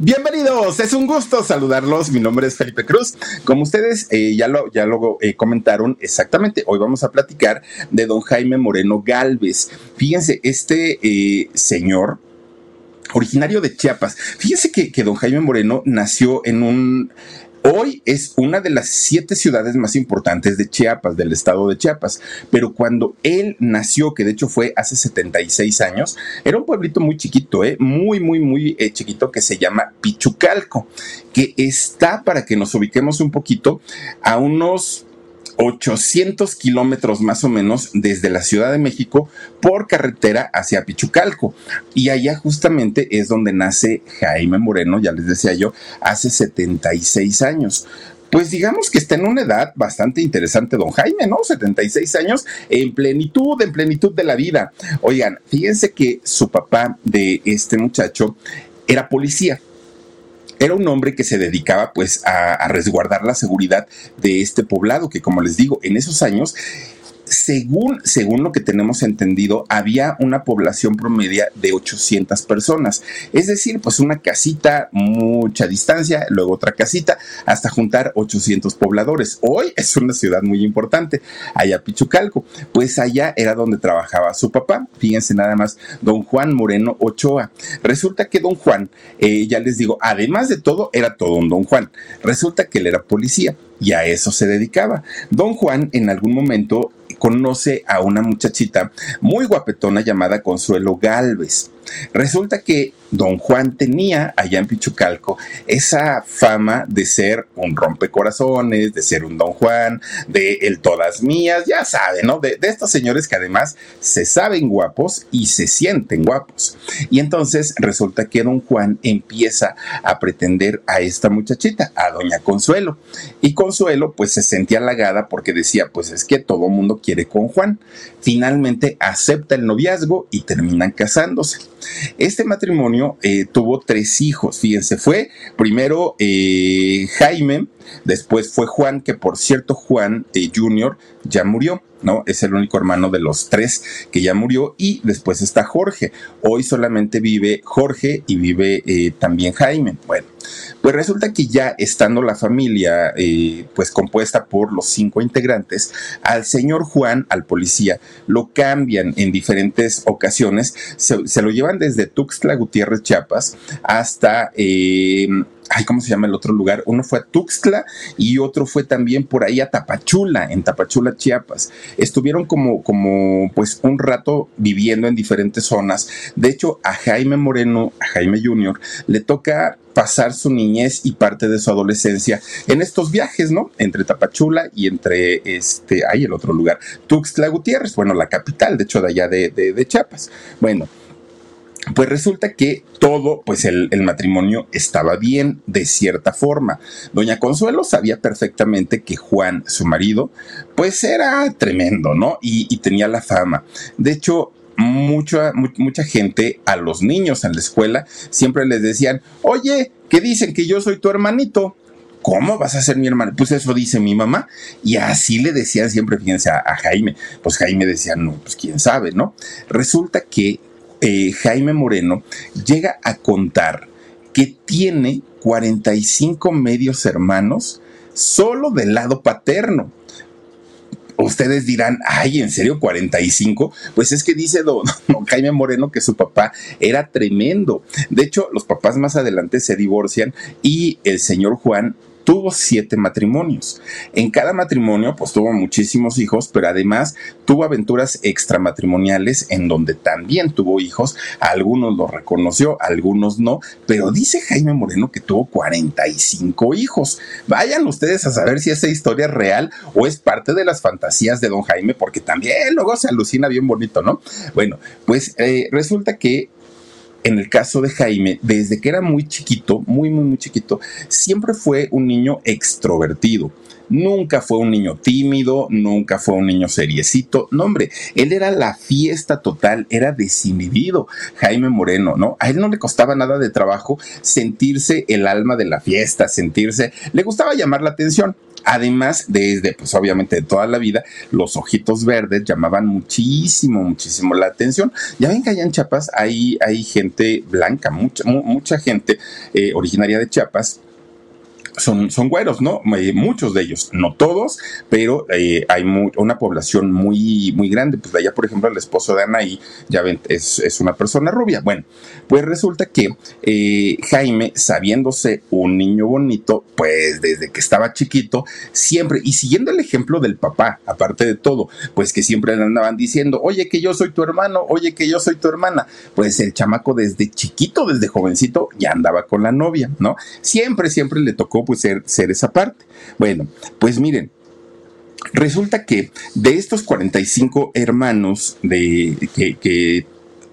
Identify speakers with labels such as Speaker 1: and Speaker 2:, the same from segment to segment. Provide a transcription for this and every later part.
Speaker 1: Bienvenidos, es un gusto saludarlos. Mi nombre es Felipe Cruz. Como ustedes eh, ya lo, ya lo eh, comentaron exactamente, hoy vamos a platicar de don Jaime Moreno Galvez. Fíjense, este eh, señor, originario de Chiapas, fíjense que, que don Jaime Moreno nació en un Hoy es una de las siete ciudades más importantes de Chiapas, del estado de Chiapas, pero cuando él nació, que de hecho fue hace 76 años, era un pueblito muy chiquito, ¿eh? muy, muy, muy eh, chiquito que se llama Pichucalco, que está, para que nos ubiquemos un poquito, a unos 800 kilómetros más o menos desde la Ciudad de México por carretera hacia Pichucalco. Y allá justamente es donde nace Jaime Moreno, ya les decía yo, hace 76 años pues digamos que está en una edad bastante interesante, don Jaime, ¿no? 76 años en plenitud, en plenitud de la vida. Oigan, fíjense que su papá de este muchacho era policía era un hombre que se dedicaba pues a, resguardar la seguridad de este poblado, que como les digo, en esos años según, según lo que tenemos entendido, había una población promedia de 800 personas. Es decir, pues una casita, mucha distancia, luego otra casita, hasta juntar 800 pobladores. Hoy es una ciudad muy importante, allá Pichucalco. Pues allá era donde trabajaba su papá. Fíjense nada más, don Juan Moreno Ochoa. Resulta que don Juan, eh, ya les digo, además de todo, era todo un don Juan. Resulta que él era policía y a eso se dedicaba. Don Juan en algún momento conoce a una muchachita muy guapetona llamada Consuelo Galvez. Resulta que don Juan tenía allá en Pichucalco esa fama de ser un rompecorazones, de ser un don Juan, de el todas mías, ya saben, ¿no? De, de, estos señores que además se saben guapos y se sienten guapos. Y entonces resulta que don Juan empieza a pretender a esta muchachita, a doña Consuelo. Y Consuelo pues se sentía halagada porque decía, pues es que todo mundo quiere con Juan. Finalmente acepta el noviazgo y terminan casándose. Este matrimonio eh, tuvo tres hijos, fíjense, fue primero eh, Jaime, después fue Juan, que por cierto Juan eh, Jr. ya murió, ¿no? Es el único hermano de los tres que ya murió y después está Jorge. Hoy solamente vive Jorge y vive también Jaime. Bueno, pues resulta que ya estando la familia eh, pues compuesta por los cinco integrantes, al señor Juan, al policía, lo cambian en diferentes ocasiones, se, lo llevan desde Tuxtla Gutiérrez, Chiapas, hasta... Eh, ay, ¿cómo se llama el otro lugar? Uno fue a Tuxtla y otro fue también por ahí a Tapachula, en Tapachula, Chiapas. Estuvieron como, como, pues, un rato viviendo en diferentes zonas. De hecho, a Jaime Moreno, a Jaime Jr., le toca pasar su niñez y parte de su adolescencia en estos viajes, ¿no? Entre Tapachula y entre este, ahí el otro lugar, Tuxtla Gutiérrez, bueno, la capital, de hecho, de allá de, de, Chiapas. Bueno, pues resulta que todo, pues el, matrimonio estaba bien de cierta forma. Doña Consuelo sabía perfectamente que Juan, su marido, pues era tremendo, ¿no? Y, tenía la fama. De hecho, mucha, mucha gente a los niños en la escuela siempre les decían, oye, ¿qué dicen que yo soy tu hermanito. ¿Cómo vas a ser mi hermano? Pues eso dice mi mamá. Y así le decían siempre, fíjense, a, Jaime. Pues Jaime decía, no, pues quién sabe, ¿no? Resulta que eh, Jaime Moreno llega a contar que tiene 45 medios hermanos solo del lado paterno ustedes dirán, ay, ¿en serio 45? Pues es que dice don, Jaime Moreno que su papá era tremendo. De hecho, los papás más adelante se divorcian y el señor Juan tuvo siete matrimonios. En cada matrimonio, pues tuvo muchísimos hijos, pero además tuvo aventuras extramatrimoniales en donde también tuvo hijos. algunos los reconoció, algunos no, pero dice Jaime Moreno que tuvo 45 hijos. Vayan ustedes a saber si esa historia es real o es parte de las fantasías de don Jaime, porque también luego se alucina bien bonito, ¿no? Bueno, pues eh, resulta que en el caso de Jaime, desde que era muy chiquito, muy, muy, muy chiquito, siempre fue un niño extrovertido. Nunca fue un niño tímido, nunca fue un niño seriecito. No, hombre, él era la fiesta total, era desinhibido. Jaime Moreno, ¿no? A él no le costaba nada de trabajo sentirse el alma de la fiesta, sentirse, le gustaba llamar la atención. Además, desde, pues obviamente de toda la vida, los ojitos verdes llamaban muchísimo, muchísimo la atención. Ya ven que allá en Chiapas hay, hay gente blanca, mucha, mucha gente eh, originaria de Chiapas son, son güeros, ¿no? Eh, muchos de ellos, no todos, pero eh, hay una población muy, muy grande. Pues de allá, por ejemplo, el esposo de Anaí, ya ven, es, es una persona rubia. Bueno, pues resulta que eh, Jaime, sabiéndose un niño bonito, pues desde que estaba chiquito, siempre, y siguiendo el ejemplo del papá, aparte de todo, pues que siempre le andaban diciendo, oye, que yo soy tu hermano, oye, que yo soy tu hermana. Pues el chamaco desde chiquito, desde jovencito, ya andaba con la novia, ¿no? Siempre, siempre le tocó pues ser, ser esa parte. Bueno, pues miren, resulta que de estos 45 hermanos de, que, que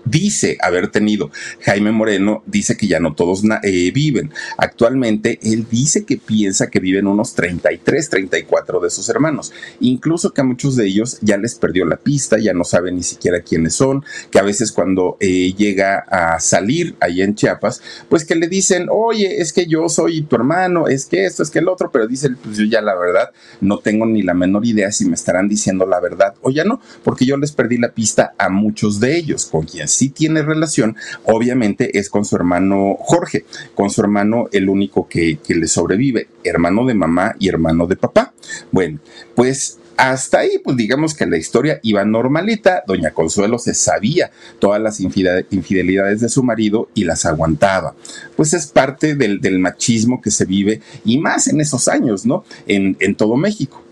Speaker 1: dice haber tenido Jaime Moreno, dice que ya no todos eh, viven. Actualmente él dice que piensa que viven unos 33, 34 de sus hermanos. Incluso que a muchos de ellos ya les perdió la pista, ya no sabe ni siquiera quiénes son, que a veces cuando eh, llega a salir ahí en Chiapas, pues que le dicen, oye, es que yo soy tu hermano, es que esto, es que el otro, pero dice, pues yo ya la verdad no tengo ni la menor idea si me estarán diciendo la verdad o ya no, porque yo les perdí la pista a muchos de ellos, con quien sí tiene relación, obviamente es con su hermano Jorge, con su hermano el único que, que le sobrevive, hermano de mamá y hermano de papá. Bueno, pues hasta ahí, pues digamos que la historia iba normalita. Doña Consuelo se sabía todas las infidelidades de su marido y las aguantaba. Pues es parte del, machismo que se vive y más en esos años, ¿no? En, en todo México.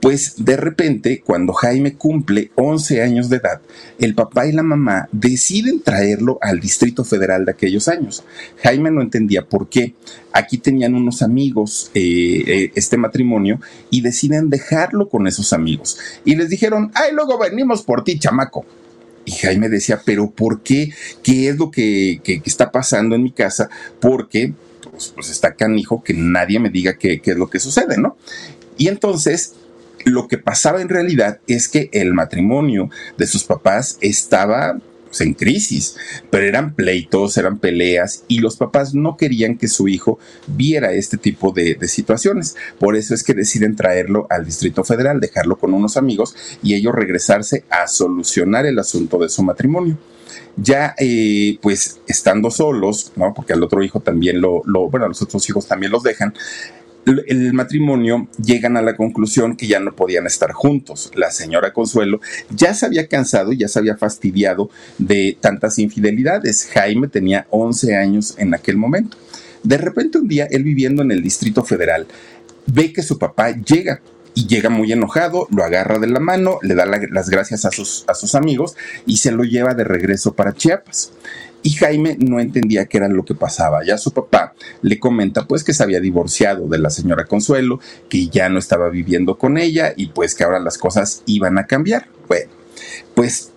Speaker 1: Pues de repente, cuando Jaime cumple 11 años de edad, el papá y la mamá deciden traerlo al Distrito Federal de aquellos años. Jaime no entendía por qué. Aquí tenían unos amigos, eh, eh, este matrimonio, y deciden dejarlo con esos amigos. Y les dijeron, ay, luego venimos por ti, chamaco. Y Jaime decía, pero ¿por qué? ¿Qué es lo que, está pasando en mi casa? Porque pues, pues, está canijo que nadie me diga qué, qué es lo que sucede, ¿no? Y entonces lo que pasaba en realidad es que el matrimonio de sus papás estaba pues, en crisis, pero eran pleitos, eran peleas y los papás no querían que su hijo viera este tipo de, situaciones. Por eso es que deciden traerlo al Distrito Federal, dejarlo con unos amigos y ellos regresarse a solucionar el asunto de su matrimonio ya eh, pues estando solos, ¿no? Porque al otro hijo también lo, lo, bueno, a los otros hijos también los dejan, el matrimonio llegan a la conclusión que ya no podían estar juntos. La señora Consuelo ya se había cansado, ya se había fastidiado de tantas infidelidades. Jaime tenía 11 años en aquel momento. De repente un día, él viviendo en el Distrito Federal, ve que su papá llega y llega muy enojado, lo agarra de la mano, le da las gracias a sus, a sus amigos y se lo lleva de regreso para Chiapas. Y Jaime no entendía qué era lo que pasaba. Ya su papá le comenta pues que se había divorciado de la señora Consuelo, que ya no estaba viviendo con ella y pues que ahora las cosas iban a cambiar. Bueno, pues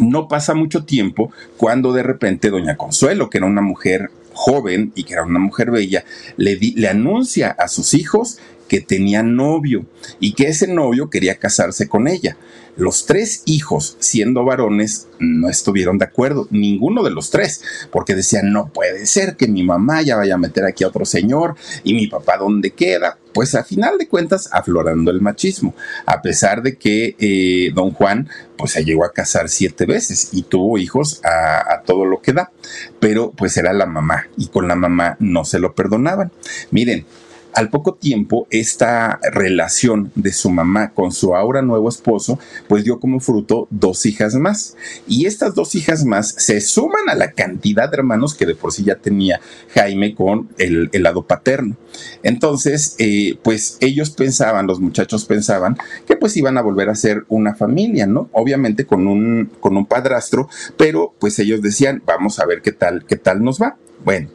Speaker 1: no pasa mucho tiempo cuando de repente doña Consuelo, que era una mujer joven y que era una mujer bella, le, le anuncia a sus hijos que tenía novio y que ese novio quería casarse con ella. Los tres hijos, siendo varones, no estuvieron de acuerdo, ninguno de los tres, porque decían, no puede ser que mi mamá ya vaya a meter aquí a otro señor y mi papá dónde queda. Pues a final de cuentas, aflorando el machismo, a pesar de que eh, don Juan pues se llegó a casar siete veces y tuvo hijos a, a todo lo que da, pero pues era la mamá y con la mamá no se lo perdonaban. Miren, al poco tiempo esta relación de su mamá con su ahora nuevo esposo, pues dio como fruto dos hijas más. Y estas dos hijas más se suman a la cantidad de hermanos que de por sí ya tenía Jaime con el, lado paterno. Entonces, eh, pues ellos pensaban, los muchachos pensaban que pues iban a volver a ser una familia, ¿no? Obviamente con un, con un padrastro, pero pues ellos decían, vamos a ver qué tal, qué tal nos va. Bueno,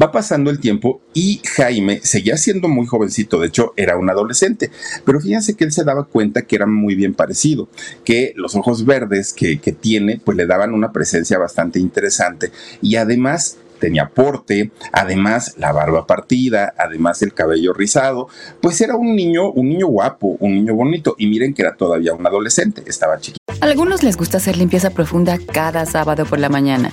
Speaker 1: Va pasando el tiempo y Jaime seguía siendo muy jovencito, de hecho era un adolescente, pero fíjense que él se daba cuenta que era muy bien parecido, que los ojos verdes que, tiene pues le daban una presencia bastante interesante y además tenía porte, además la barba partida, además el cabello rizado, pues era un niño, un niño guapo, un niño bonito y miren que era todavía un adolescente, estaba chiquito.
Speaker 2: Algunos les gusta hacer limpieza profunda cada sábado por la mañana.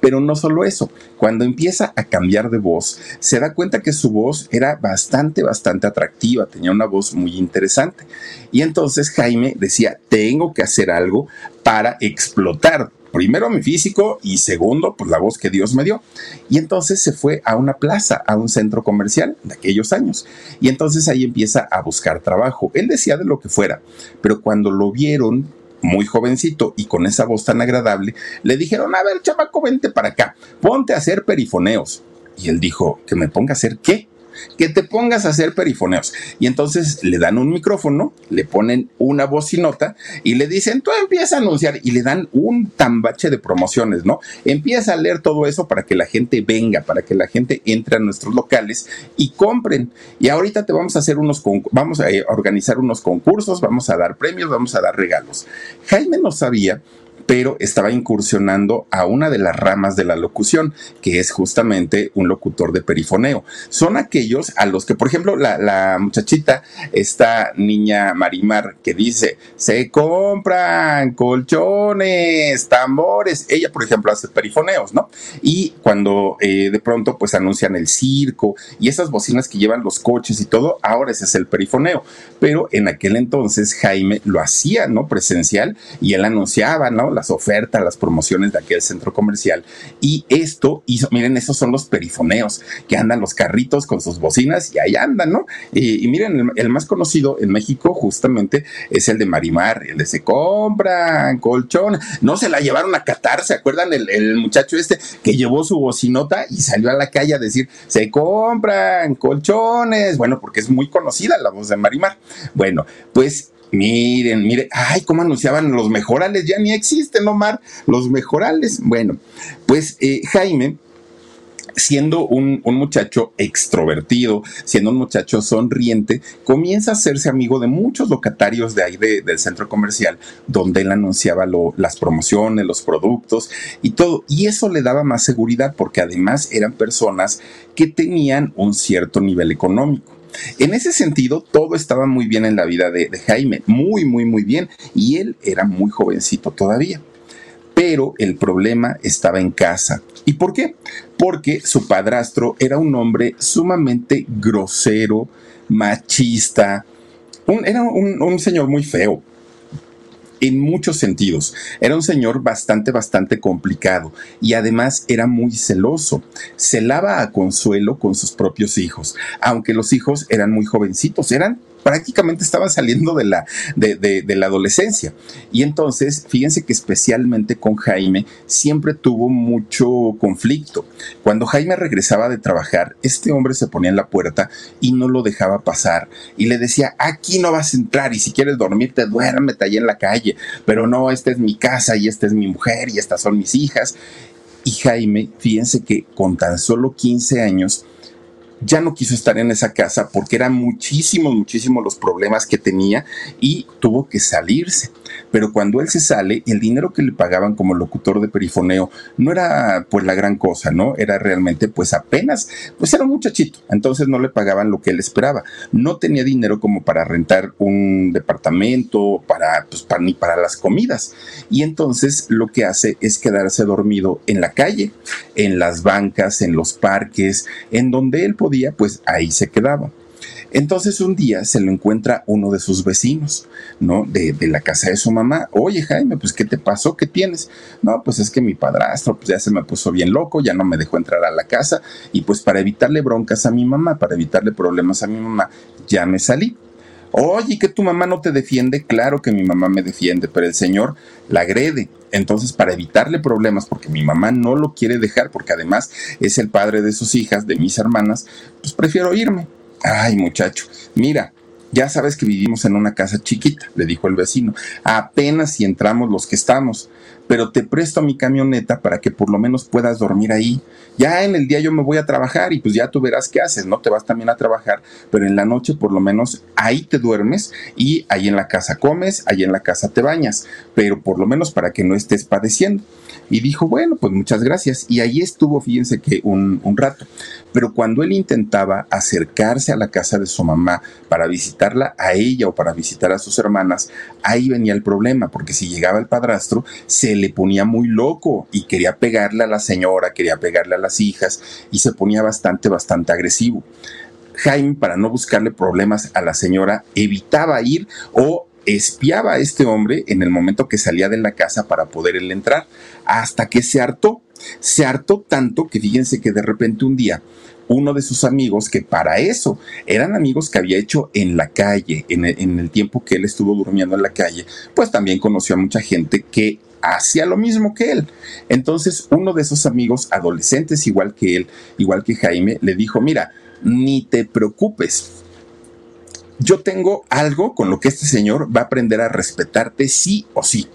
Speaker 1: Pero no solo eso, cuando empieza a cambiar de voz, se da cuenta que su voz era bastante, bastante atractiva, tenía una voz muy interesante. Y entonces Jaime decía, tengo que hacer algo para explotar primero mi físico y segundo, pues la voz que Dios me dio. Y entonces se fue a una plaza, a un centro comercial de aquellos años. Y entonces ahí empieza a buscar trabajo. Él decía de lo que fuera, pero cuando lo vieron muy jovencito y con esa voz tan agradable, le dijeron, a ver, chamaco, vente para acá, ponte a hacer perifoneos. Y él dijo, ¿que me ponga a hacer qué? Que te pongas a hacer perifoneos. Y entonces le dan un micrófono, le ponen una bocinota y le dicen, tú empieza a anunciar y le dan un tambache de promociones, ¿no? Empieza a leer todo eso para que la gente venga, para que la gente entre a nuestros locales y compren. Y ahorita te vamos a hacer unos, vamos a organizar unos concursos, vamos a dar premios, vamos a dar regalos. Jaime no sabía pero estaba incursionando a una de las ramas de la locución, que es justamente un locutor de perifoneo. Son aquellos a los que, por ejemplo, la, muchachita, esta niña Marimar, que dice, se compran colchones, tambores, ella, por ejemplo, hace perifoneos, ¿no? Y cuando eh, de pronto, pues anuncian el circo y esas bocinas que llevan los coches y todo, ahora ese es el perifoneo. Pero en aquel entonces Jaime lo hacía, ¿no? Presencial y él anunciaba, ¿no? Las ofertas, las promociones de aquel centro comercial. Y esto hizo, miren, esos son los perifoneos, que andan los carritos con sus bocinas y ahí andan, ¿no? Y, miren, el, más conocido en México justamente es el de Marimar, el de se compran colchón. No se la llevaron a Qatar, ¿se acuerdan? El, el muchacho este que llevó su bocinota y salió a la calle a decir, se compran colchones. Bueno, porque es muy conocida la voz de Marimar. Bueno, pues Miren, miren, ay, cómo anunciaban los mejorales, ya ni existen, Omar, los mejorales. Bueno, pues eh, Jaime siendo un, muchacho extrovertido, siendo un muchacho sonriente, comienza a hacerse amigo de muchos locatarios de ahí del centro comercial, donde él anunciaba las promociones, los productos y todo. Y eso le daba más seguridad porque además eran personas que tenían un cierto nivel económico. En ese sentido, todo estaba muy bien en la vida de, Jaime, muy, muy, muy bien, y él era muy jovencito todavía. Pero el problema estaba en casa. ¿Y por qué? Porque su padrastro era un hombre sumamente grosero, machista, era un señor muy feo, en muchos sentidos. Era un señor bastante, bastante complicado y además era muy celoso. Celaba a Consuelo con sus propios hijos, aunque los hijos eran muy jovencitos, eran prácticamente estaban saliendo de la, de, la adolescencia. Y entonces, fíjense que especialmente con Jaime siempre tuvo mucho conflicto. Cuando Jaime regresaba de trabajar, este hombre se ponía en la puerta y no lo dejaba pasar. Y le decía, aquí no vas a entrar y si quieres dormirte, duérmete allá en la calle. Pero no, esta es mi casa y esta es mi mujer y estas son mis hijas. Y Jaime, fíjense que con tan solo 15 años, ya no quiso estar en esa casa porque eran muchísimos, muchísimos los problemas que tenía y tuvo que salirse. Pero cuando él se sale, el dinero que le pagaban como locutor de perifoneo no era pues la gran cosa, ¿no? Era realmente pues apenas, pues era un muchachito, entonces no le pagaban lo que él esperaba. No tenía dinero como para rentar un departamento, para, pues, para, ni para las comidas. Y entonces lo que hace es quedarse dormido en la calle, en las bancas, en los parques, en donde él podía, pues ahí se quedaba. Entonces un día se lo encuentra uno de sus vecinos, ¿no? De, la casa de su mamá. Oye, Jaime, pues ¿qué te pasó? ¿Qué tienes? No, pues es que mi padrastro pues ya se me puso bien loco, ya no me dejó entrar a la casa y pues para evitarle broncas a mi mamá, para evitarle problemas a mi mamá, ya me salí. Oye, que tu mamá no te defiende, claro que mi mamá me defiende, pero el señor la agrede. Entonces, para evitarle problemas, porque mi mamá no lo quiere dejar, porque además es el padre de sus hijas, de mis hermanas, pues prefiero irme. Ay, muchacho, mira, ya sabes que vivimos en una casa chiquita, le dijo el vecino. Apenas si entramos los que estamos, pero te presto mi camioneta para que por lo menos puedas dormir ahí. Ya en el día yo me voy a trabajar y pues ya tú verás qué haces, ¿no? Te vas también a trabajar, pero en la noche por lo menos ahí te duermes y ahí en la casa comes, ahí en la casa te bañas, pero por lo menos para que no estés padeciendo. Y dijo, bueno, pues muchas gracias. Y ahí estuvo, fíjense que un, un rato. Pero cuando él intentaba acercarse a la casa de su mamá para visitarla a ella o para visitar a sus hermanas, ahí venía el problema, porque si llegaba el padrastro, se le ponía muy loco y quería pegarle a la señora, quería pegarle a las hijas y se ponía bastante, bastante agresivo. Jaime, para no buscarle problemas a la señora, evitaba ir o espiaba a este hombre en el momento que salía de la casa para poder él entrar, hasta que se hartó. Se hartó tanto que fíjense que de repente un día uno de sus amigos, que para eso eran amigos que había hecho en la calle, en el, tiempo que él estuvo durmiendo en la calle, pues también conoció a mucha gente que hacía lo mismo que él. Entonces uno de esos amigos adolescentes, igual que él, igual que Jaime, le dijo, mira, ni te preocupes, yo tengo algo con lo que este señor va a aprender a respetarte sí o sí.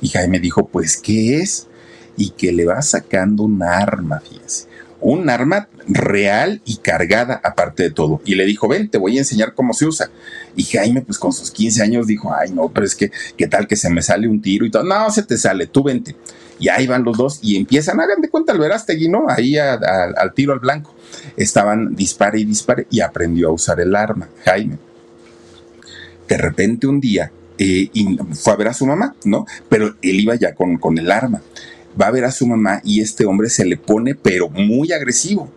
Speaker 1: Y Jaime dijo, pues, ¿qué es? Y que le va sacando un arma, fíjense. Un arma real y cargada aparte de todo. Y le dijo, ven, te voy a enseñar cómo se usa. Y Jaime, pues con sus 15 años, dijo, ay, no, pero es que, ¿qué tal que se me sale un tiro y todo? No, se te sale, tú vente. Y ahí van los dos y empiezan, hagan de cuenta el Verástegui, ¿no? Ahí al tiro al blanco. Estaban dispare y dispare y aprendió a usar el arma, Jaime de repente un día eh, fue a ver a su mamá, ¿no? Pero él iba ya con, con el arma. Va a ver a su mamá y este hombre se le pone, pero muy agresivo.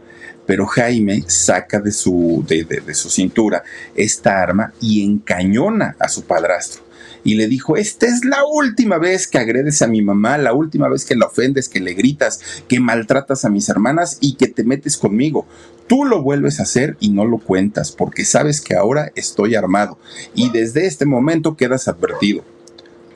Speaker 1: Pero Jaime saca de su, de, su cintura esta arma y encañona a su padrastro. Y le dijo, esta es la última vez que agredes a mi mamá, la última vez que la ofendes, que le gritas, que maltratas a mis hermanas y que te metes conmigo. Tú lo vuelves a hacer y no lo cuentas porque sabes que ahora estoy armado. Y desde este momento quedas advertido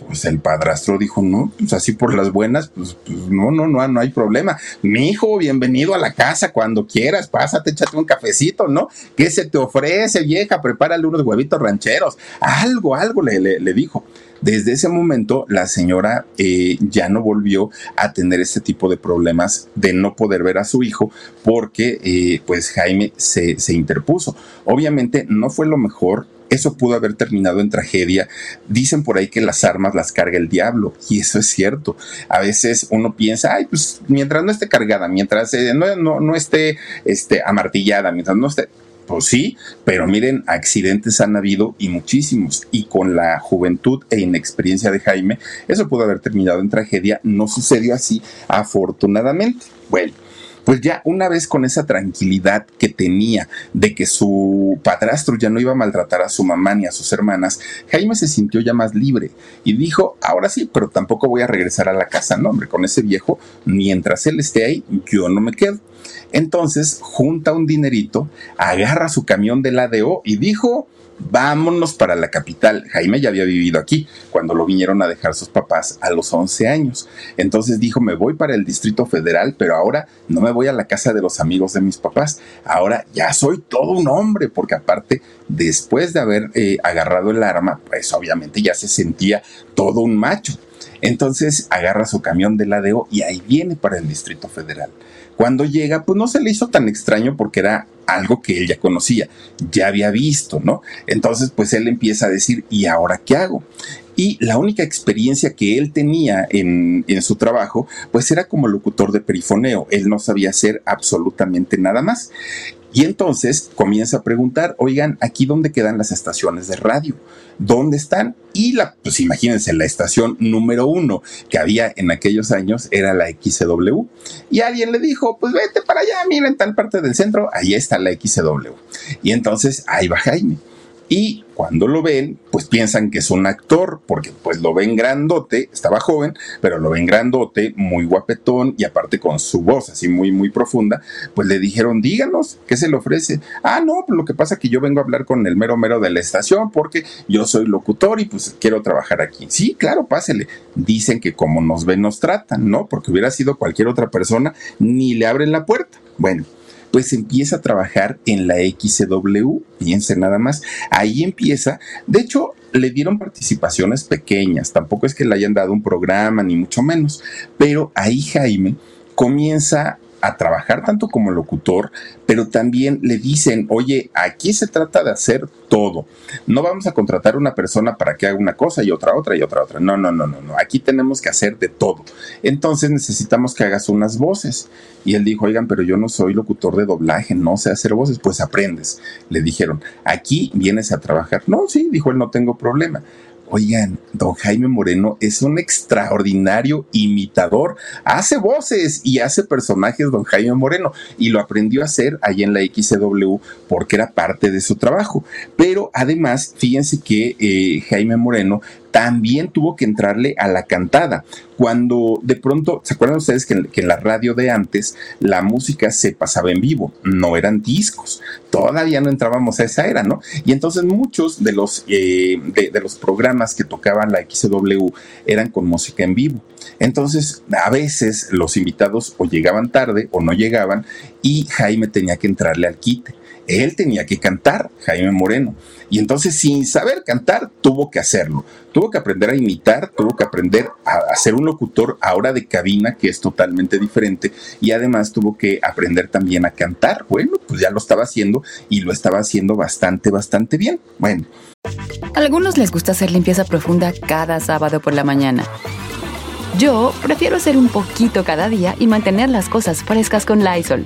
Speaker 1: pues el padrastro dijo, no, pues así por las buenas, pues, pues, no, no, no, no hay problema. Mi hijo, bienvenido a la casa cuando quieras, pásate, échate un cafecito, ¿no? ¿Qué se te ofrece, vieja? Prepárale unos huevitos rancheros. Algo, algo le, le, dijo. Desde ese momento, la señora eh, ya no volvió a tener este tipo de problemas de no poder ver a su hijo porque, eh, pues, Jaime se, se interpuso. Obviamente, no fue lo mejor eso pudo haber terminado en tragedia. Dicen por ahí que las armas las carga el diablo, y eso es cierto. A veces uno piensa, ay, pues mientras no esté cargada, mientras eh, no, no, no, esté este, amartillada, mientras no esté. Pues sí, pero miren, accidentes han habido y muchísimos. Y con la juventud e inexperiencia de Jaime, eso pudo haber terminado en tragedia. No sucedió así, afortunadamente. Bueno pues ya una vez con esa tranquilidad que tenía de que su padrastro ya no iba a maltratar a su mamá ni a sus hermanas, Jaime se sintió ya más libre y dijo, ahora sí, pero tampoco voy a regresar a la casa, no, hombre, con ese viejo, mientras él esté ahí, yo no me quedo. Entonces junta un dinerito, agarra su camión del ADO y dijo, vámonos para la capital. Jaime ya había vivido aquí cuando lo vinieron a dejar sus papás a los 11 años. Entonces dijo, me voy para el Distrito Federal, pero ahora no me voy a la casa de los amigos de mis papás. Ahora ya soy todo un hombre, porque aparte, después de haber eh, agarrado el arma, pues obviamente ya se sentía todo un macho. Entonces agarra su camión del ADO y ahí viene para el Distrito Federal. Cuando llega, pues no se le hizo tan extraño porque era algo que él ya conocía, ya había visto, ¿no? Entonces, pues él empieza a decir, ¿y ahora qué hago? y la única experiencia que él tenía en, en, su trabajo, pues era como locutor de perifoneo. Él no sabía hacer absolutamente nada más. Y entonces comienza a preguntar, oigan, ¿aquí dónde quedan las estaciones de radio? ¿Dónde están? Y la, pues imagínense, la estación número uno que había en aquellos años era la XW. Y alguien le dijo, pues vete para allá, mira, en tal parte del centro, ahí está la XW. Y entonces ahí va Jaime. Y cuando lo ven, pues piensan que es un actor, porque pues lo ven grandote, estaba joven, pero lo ven grandote, muy guapetón y aparte con su voz así muy, muy profunda, pues le dijeron, díganos, ¿qué se le ofrece? Ah, no, pues lo que pasa es que yo vengo a hablar con el mero mero de la estación porque yo soy locutor y pues quiero trabajar aquí. Sí, claro, pásele. Dicen que como nos ven, nos tratan, ¿no? Porque hubiera sido cualquier otra persona, ni le abren la puerta. Bueno, pues empieza a trabajar en la XW, fíjense nada más, ahí empieza, de hecho, le dieron participaciones pequeñas, tampoco es que le hayan dado un programa, ni mucho menos, pero ahí Jaime comienza a trabajar tanto como locutor, pero también le dicen, oye, aquí se trata de hacer todo. No vamos a contratar una persona para que haga una cosa y otra, otra y otra, otra. No, no, no, no, no. Aquí tenemos que hacer de todo. Entonces necesitamos que hagas unas voces. Y él dijo, oigan, pero yo no soy locutor de doblaje, no sé hacer voces. Pues aprendes. Le dijeron, aquí vienes a trabajar. No, sí, dijo él, no tengo problema. Oigan, don Jaime Moreno es un extraordinario imitador. Hace voces y hace personajes, don Jaime Moreno, y lo aprendió a hacer allí en la XW porque era parte de su trabajo. Pero además, fíjense que eh, Jaime Moreno también tuvo que entrarle a la cantada. Cuando de pronto, ¿se acuerdan ustedes que en, la radio de antes la música se pasaba en vivo? No eran discos. Todavía no entrábamos a esa era, ¿no? Y entonces muchos de los, eh, de, los programas que tocaban la XW eran con música en vivo. Entonces, a veces los invitados o llegaban tarde o no llegaban y Jaime tenía que entrarle al quite. Él tenía que cantar, Jaime Moreno. Y entonces, sin saber cantar, tuvo que hacerlo. Tuvo que aprender a imitar, tuvo que aprender a, ser un locutor ahora de cabina, que es totalmente diferente. Y además tuvo que aprender también a cantar. Bueno, pues ya lo estaba haciendo y lo estaba haciendo bastante, bastante bien. Bueno.
Speaker 2: A algunos les gusta hacer limpieza profunda cada sábado por la mañana. Yo prefiero hacer un poquito cada día y mantener las cosas frescas con Lysol.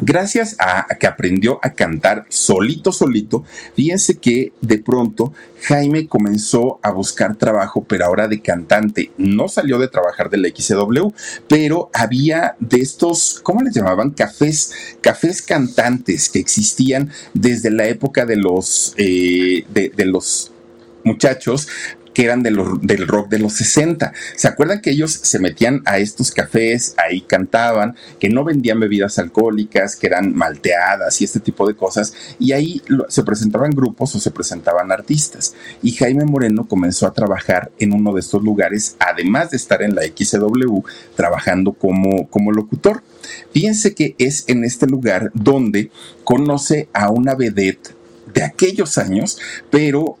Speaker 1: gracias a, que aprendió a cantar solito, solito, fíjense que de pronto Jaime comenzó a buscar trabajo, pero ahora de cantante. No salió de trabajar del XW, pero había de estos, ¿cómo les llamaban? Cafés, cafés cantantes que existían desde la época de los, eh, de los muchachos que eran del rock de los 60. ¿Se acuerdan que ellos se metían a estos cafés, ahí cantaban, que no vendían bebidas alcohólicas, que eran malteadas y este tipo de cosas? Y ahí se presentaban grupos o se presentaban artistas. Y Jaime Moreno comenzó a trabajar en uno de estos lugares, además de estar en la XW, trabajando como, como locutor. Fíjense que es en este lugar donde conoce a una vedette de aquellos años, pero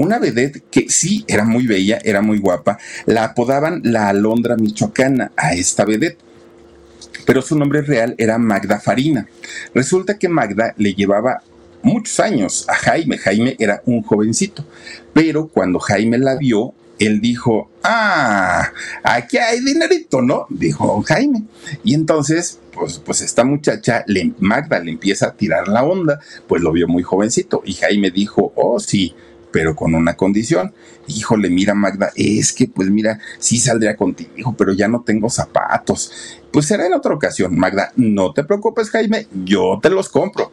Speaker 1: una vedette que sí era muy bella, era muy guapa, la apodaban la Alondra Michoacana a esta vedette. Pero su nombre real era Magda Farina. Resulta que Magda le llevaba muchos años a Jaime. Jaime era un jovencito. Pero cuando Jaime la vio, él dijo, ah, aquí hay dinerito, ¿no? Dijo Jaime. Y entonces, pues, pues esta muchacha, Magda, le empieza a tirar la onda, pues lo vio muy jovencito. Y Jaime dijo, oh, sí, pero con una condición. Híjole, mira Magda, es que pues mira, sí saldría contigo, pero ya no tengo zapatos. Pues será en otra ocasión, Magda, no te preocupes Jaime, yo te los compro.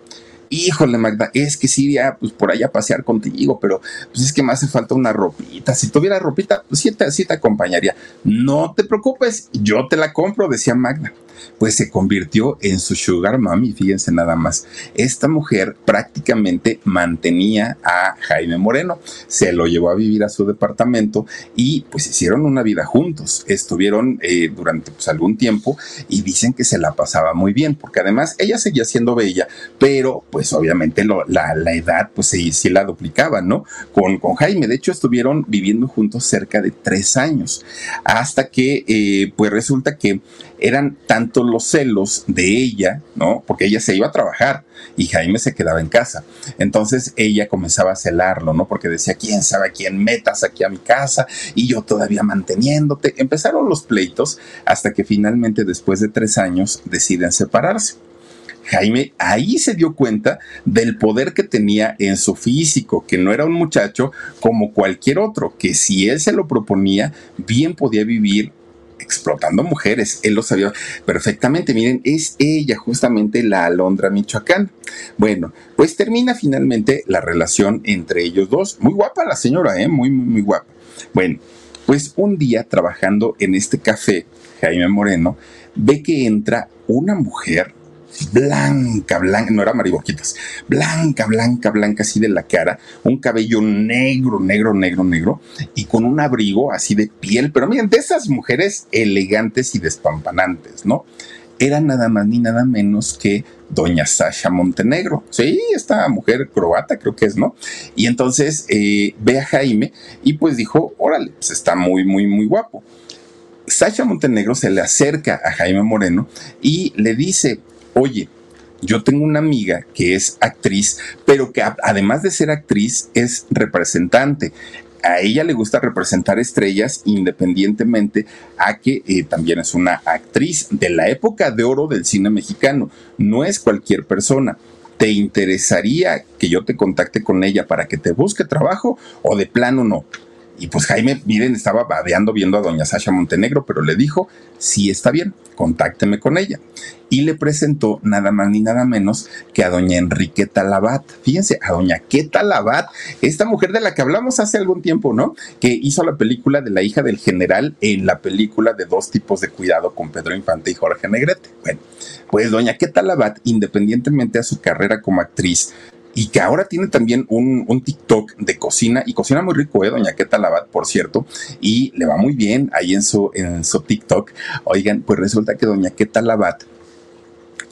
Speaker 1: Híjole, Magda, es que sí iría pues por allá a pasear contigo, pero pues es que me hace falta una ropita. Si tuviera ropita, pues sí te, sí te acompañaría. No te preocupes, yo te la compro, decía Magda. Pues se convirtió en su sugar mommy, fíjense nada más. Esta mujer prácticamente mantenía a Jaime Moreno, se lo llevó a vivir a su departamento y pues hicieron una vida juntos, estuvieron eh, durante pues, algún tiempo y dicen que se la pasaba muy bien, porque además ella seguía siendo bella, pero pues obviamente la, edad pues sí, sí, la duplicaba, ¿no? Con, con Jaime, de hecho estuvieron viviendo juntos cerca de tres años, hasta que eh, pues resulta que eran los celos de ella, ¿no? Porque ella se iba a trabajar y Jaime se quedaba en casa. Entonces ella comenzaba a celarlo, ¿no? Porque decía, ¿quién sabe a quién metas aquí a mi casa? Y yo todavía manteniéndote. Empezaron los pleitos hasta que finalmente después de tres años deciden separarse. Jaime ahí se dio cuenta del poder que tenía en su físico, que no era un muchacho como cualquier otro, que si él se lo proponía, bien podía vivir explotando mujeres. Él lo sabía perfectamente. Miren, es ella justamente la Alondra Michoacán. Bueno, pues termina finalmente la relación entre ellos dos. Muy guapa la señora, ¿eh? Muy, muy, muy guapa. Bueno, pues un día trabajando en este café, Jaime Moreno, ve que entra una mujer blanca, blanca, no era mariboquitas, blanca, blanca, blanca, así de la cara, un cabello negro, negro, negro, negro, y con un abrigo así de piel, pero miren, de esas mujeres elegantes y despampanantes, ¿no? Era nada más ni nada menos que doña Sasha Montenegro. Sí, esta mujer croata creo que es, ¿no? Y entonces eh, ve a Jaime y pues dijo, órale, pues está muy, muy, muy guapo. Sasha Montenegro se le acerca a Jaime Moreno y le dice, oye, yo tengo una amiga que es actriz, pero que además de ser actriz es representante. A ella le gusta representar estrellas independientemente a que eh, también es una actriz de la época de oro del cine mexicano. No es cualquier persona. ¿Te interesaría que yo te contacte con ella para que te busque trabajo o de plano no? Y pues Jaime, miren, estaba babeando viendo a doña Sasha Montenegro, pero le dijo, sí está bien, contácteme con ella. Y le presentó nada más ni nada menos que a doña Enriqueta Labat. Fíjense, a doña Queta Labat, esta mujer de la que hablamos hace algún tiempo, ¿no? Que hizo la película de la hija del general en la película de dos tipos de cuidado con Pedro Infante y Jorge Negrete. Bueno, pues doña Queta Labat, independientemente a su carrera como actriz, y que ahora tiene también un, TikTok de cocina y cocina muy rico, ¿eh? Doña Queta Labat, por cierto, y le va muy bien ahí en su, en su TikTok. Oigan, pues resulta que Doña Queta Labat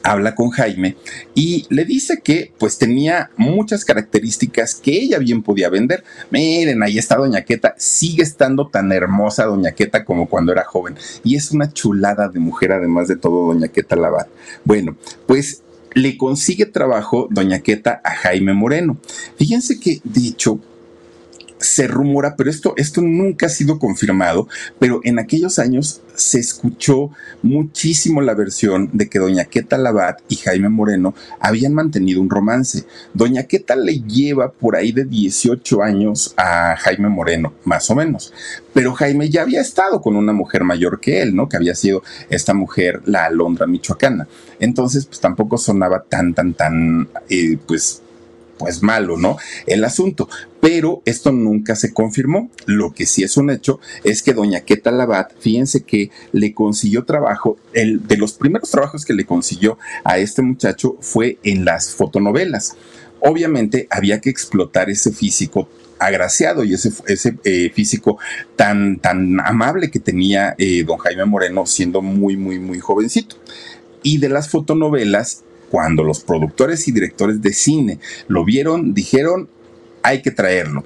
Speaker 1: habla con Jaime y le dice que pues tenía muchas características que ella bien podía vender. Miren, ahí está Doña Queta, sigue estando tan hermosa Doña Queta como cuando era joven y es una chulada de mujer además de todo Doña Queta Labat. Bueno, pues le consigue trabajo Doña Queta a Jaime Moreno. Fíjense que, de hecho, se rumora, pero esto, esto nunca ha sido confirmado, pero en aquellos años se escuchó muchísimo la versión de que Doña Queta Labat y Jaime Moreno habían mantenido un romance. Doña Queta le lleva por ahí de 18 años a Jaime Moreno, más o menos, pero Jaime ya había estado con una mujer mayor que él, ¿no? Que había sido esta mujer, la Alondra Michoacana. Entonces, pues tampoco sonaba tan, tan, tan, eh, pues pues malo, ¿no? El asunto. Pero esto nunca se confirmó. Lo que sí es un hecho es que doña Queta Labat, fíjense que le consiguió trabajo, el de los primeros trabajos que le consiguió a este muchacho fue en las fotonovelas. Obviamente había que explotar ese físico agraciado y ese, eh, físico tan, tan amable que tenía eh, don Jaime Moreno siendo muy, muy, muy jovencito. Y de las fotonovelas cuando los productores y directores de cine lo vieron, dijeron, hay que traerlo.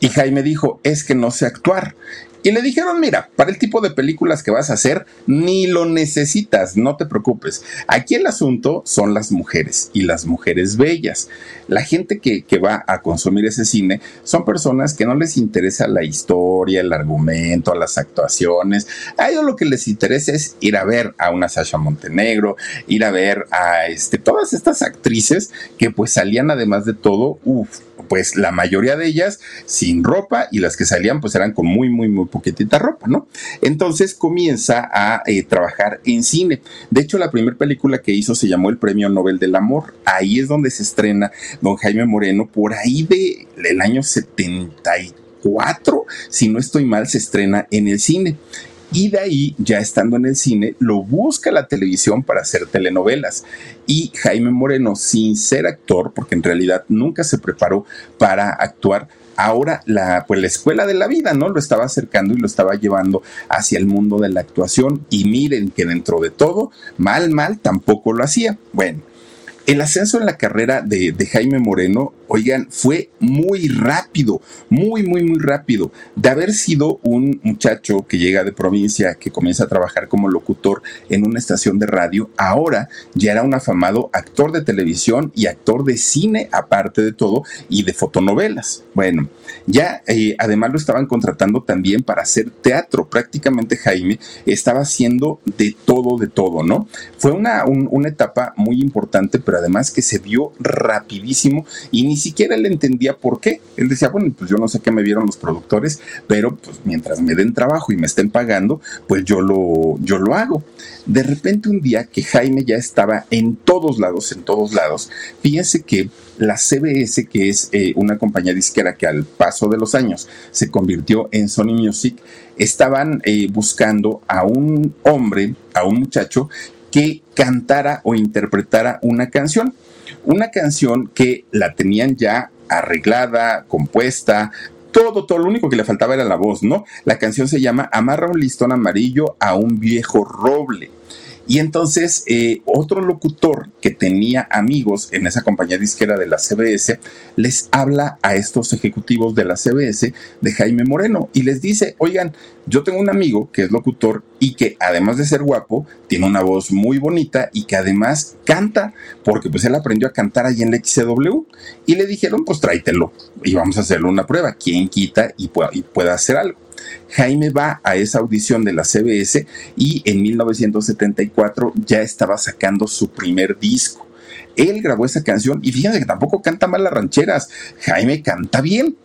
Speaker 1: Y Jaime dijo, es que no sé actuar. Y le dijeron, mira, para el tipo de películas que vas a hacer, ni lo necesitas, no te preocupes. Aquí el asunto son las mujeres y las mujeres bellas. La gente que, que va a consumir ese cine son personas que no les interesa la historia, el argumento, las actuaciones. A ellos lo que les interesa es ir a ver a una Sasha Montenegro, ir a ver a este, todas estas actrices que pues salían además de todo, uff, pues la mayoría de ellas sin ropa y las que salían pues eran con muy, muy, muy poquitita ropa, ¿no? Entonces comienza a eh, trabajar en cine. De hecho, la primera película que hizo se llamó El Premio Nobel del Amor. Ahí es donde se estrena don Jaime Moreno, por ahí de el año 74, si no estoy mal, se estrena en el cine. Y de ahí, ya estando en el cine, lo busca la televisión para hacer telenovelas. Y Jaime Moreno, sin ser actor, porque en realidad nunca se preparó para actuar, ahora la, pues la escuela de la vida, ¿no? Lo estaba acercando y lo estaba llevando hacia el mundo de la actuación. Y miren que dentro de todo, mal, mal, tampoco lo hacía. Bueno, el ascenso en la carrera de, Jaime Moreno, oigan, fue muy rápido, muy, muy, muy rápido. De haber sido un muchacho que llega de provincia, que comienza a trabajar como locutor en una estación de radio, ahora ya era un afamado actor de televisión y actor de cine, aparte de todo, y de fotonovelas. Bueno, ya eh, además lo estaban contratando también para hacer teatro. Prácticamente Jaime estaba haciendo de todo, de todo, ¿no? Fue una, una etapa muy importante, pero además que se vio rapidísimo y ni siquiera él entendía por qué. Él decía, bueno, pues yo no sé qué me vieron los productores, pero pues mientras me den trabajo y me estén pagando, pues yo lo, yo lo hago. De repente un día que Jaime ya estaba en todos lados, en todos lados, fíjense que la CBS, que es eh, una compañía disquera que al paso de los años se convirtió en Sony Music, estaban eh, buscando a un hombre, a un muchacho que cantara o interpretara una canción. Una canción que la tenían ya arreglada, compuesta, todo, todo, lo único que le faltaba era la voz, ¿no? La canción se llama Amarra un listón amarillo a un viejo roble. Y entonces eh, otro locutor que tenía amigos en esa compañía disquera de la CBS les habla a estos ejecutivos de la CBS de Jaime Moreno y les dice, oigan, yo tengo un amigo que es locutor y que además de ser guapo, tiene una voz muy bonita y que además canta, porque pues él aprendió a cantar ahí en la XCW y le dijeron, pues tráetelo y vamos a hacerle una prueba, quién quita y pueda, y pueda hacer algo. Jaime va a esa audición de la CBS y en 1974 ya estaba sacando su primer disco. Él grabó esa canción y fíjense que tampoco canta mal las rancheras. Jaime canta bien.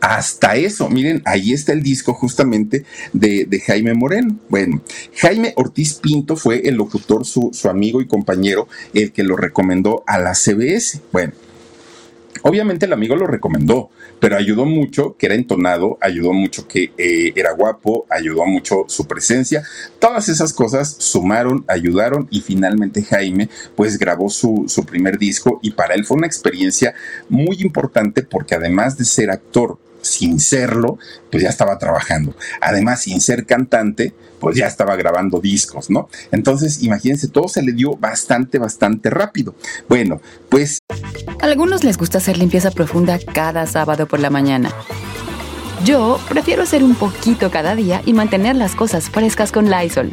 Speaker 1: Hasta eso, miren, ahí está el disco justamente de, Jaime Moreno. Bueno, Jaime Ortiz Pinto fue el locutor, su, su amigo y compañero, el que lo recomendó a la CBS. Bueno, Obviamente el amigo lo recomendó, pero ayudó mucho que era entonado, ayudó mucho que eh, era guapo, ayudó mucho su presencia. Todas esas cosas sumaron, ayudaron y finalmente Jaime pues grabó su, su primer disco y para él fue una experiencia muy importante porque además de ser actor, sin serlo, pues ya estaba trabajando. Además, sin ser cantante, pues ya estaba grabando discos, ¿no? Entonces, imagínense, todo se le dio bastante, bastante rápido. Bueno, pues...
Speaker 2: A algunos les gusta hacer limpieza profunda cada sábado por la mañana. Yo prefiero hacer un poquito cada día y mantener las cosas frescas con Lysol.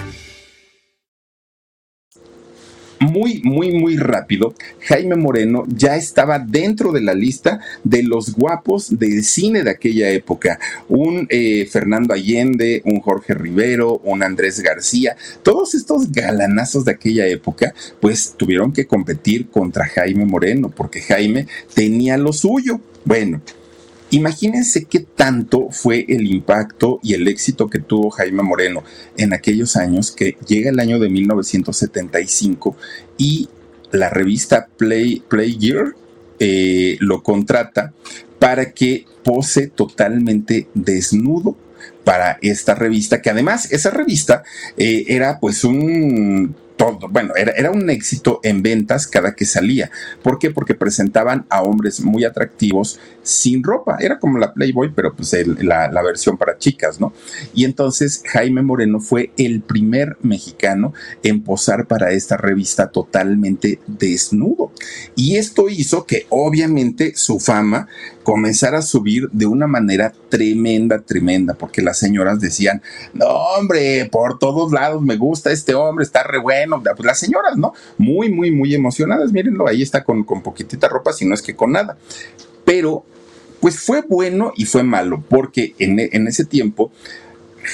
Speaker 1: muy, muy, muy rápido, Jaime Moreno ya estaba dentro de la lista de los guapos del cine de aquella época. Un eh, Fernando Allende, un Jorge Rivero, un Andrés García, todos estos galanazos de aquella época, pues tuvieron que competir contra Jaime Moreno, porque Jaime tenía lo suyo. Bueno, Imagínense qué tanto fue el impacto y el éxito que tuvo Jaime Moreno en aquellos años que llega el año de 1975 y la revista Play, Play Gear eh, lo contrata para que pose totalmente desnudo para esta revista, que además esa revista eh, era pues un bueno, era, un éxito en ventas cada que salía. ¿Por qué? Porque presentaban a hombres muy atractivos sin ropa. Era como la Playboy, pero pues la, versión para chicas, ¿no? Y entonces Jaime Moreno fue el primer mexicano en posar para esta revista totalmente desnudo. Y esto hizo que obviamente su fama comenzara a subir de una manera tremenda, tremenda, porque las señoras decían, no hombre, por todos lados me gusta este hombre, está re bueno. Pues las señoras, ¿no? Muy, muy, muy emocionadas. Mírenlo, ahí está con, con poquitita ropa, si no es que con nada. Pero pues fue bueno y fue malo, porque en, ese tiempo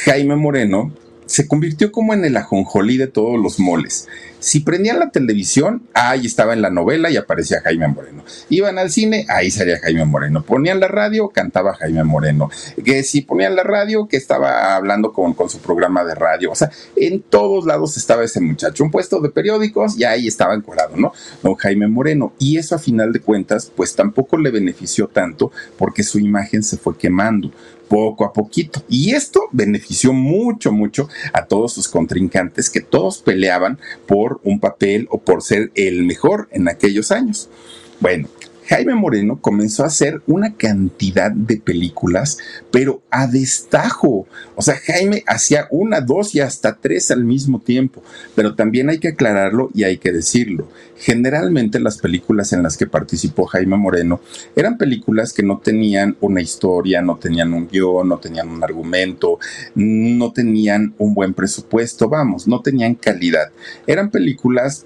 Speaker 1: Jaime Moreno se convirtió como en el ajonjolí de todos los moles. Si prendían la televisión, ahí estaba en la novela y aparecía Jaime Moreno. Iban al cine, ahí salía Jaime Moreno. Ponían la radio, cantaba Jaime Moreno. Que si ponían la radio, que estaba hablando con, con su programa de radio. O sea, en todos lados estaba ese muchacho. Un puesto de periódicos y ahí estaba encuadrado, ¿no? Don Jaime Moreno. Y eso a final de cuentas, pues tampoco le benefició tanto porque su imagen se fue quemando poco a poquito. Y esto benefició mucho, mucho a todos sus contrincantes que todos peleaban por un papel o por ser el mejor en aquellos años. Bueno, Jaime Moreno comenzó a hacer una cantidad de películas, pero a destajo. O sea, Jaime hacía una, dos y hasta tres al mismo tiempo. Pero también hay que aclararlo y hay que decirlo. Generalmente las películas en las que participó Jaime Moreno eran películas que no tenían una historia, no tenían un guion, no tenían un argumento, no tenían un buen presupuesto, vamos, no tenían calidad. Eran películas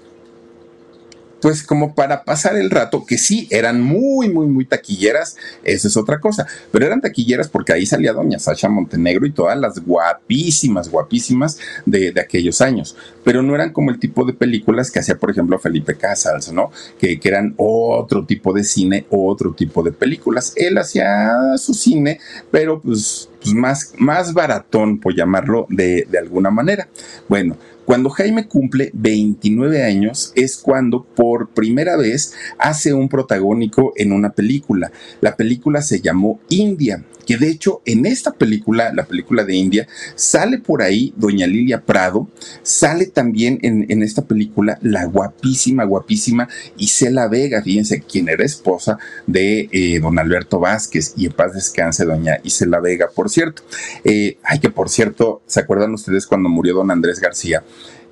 Speaker 1: pues como para pasar el rato, que sí, eran muy, muy, muy taquilleras, eso es otra cosa, pero eran taquilleras porque ahí salía doña Sasha Montenegro y todas las guapísimas, guapísimas de, aquellos años, pero no eran como el tipo de películas que hacía, por ejemplo, Felipe Casals, ¿no? Que, que eran otro tipo de cine, otro tipo de películas. Él hacía su cine, pero pues, pues más, más baratón, por llamarlo de, de alguna manera. Bueno, cuando Jaime cumple 29 años es cuando por primera vez hace un protagónico en una película. La película se llamó India que de hecho en esta película, la película de India, sale por ahí doña Lilia Prado, sale también en, esta película la guapísima, guapísima Isela Vega, fíjense, quien era esposa de eh, don Alberto Vázquez y en paz descanse doña Isela Vega, por cierto. Eh, ay, que por cierto, ¿se acuerdan ustedes cuando murió don Andrés García?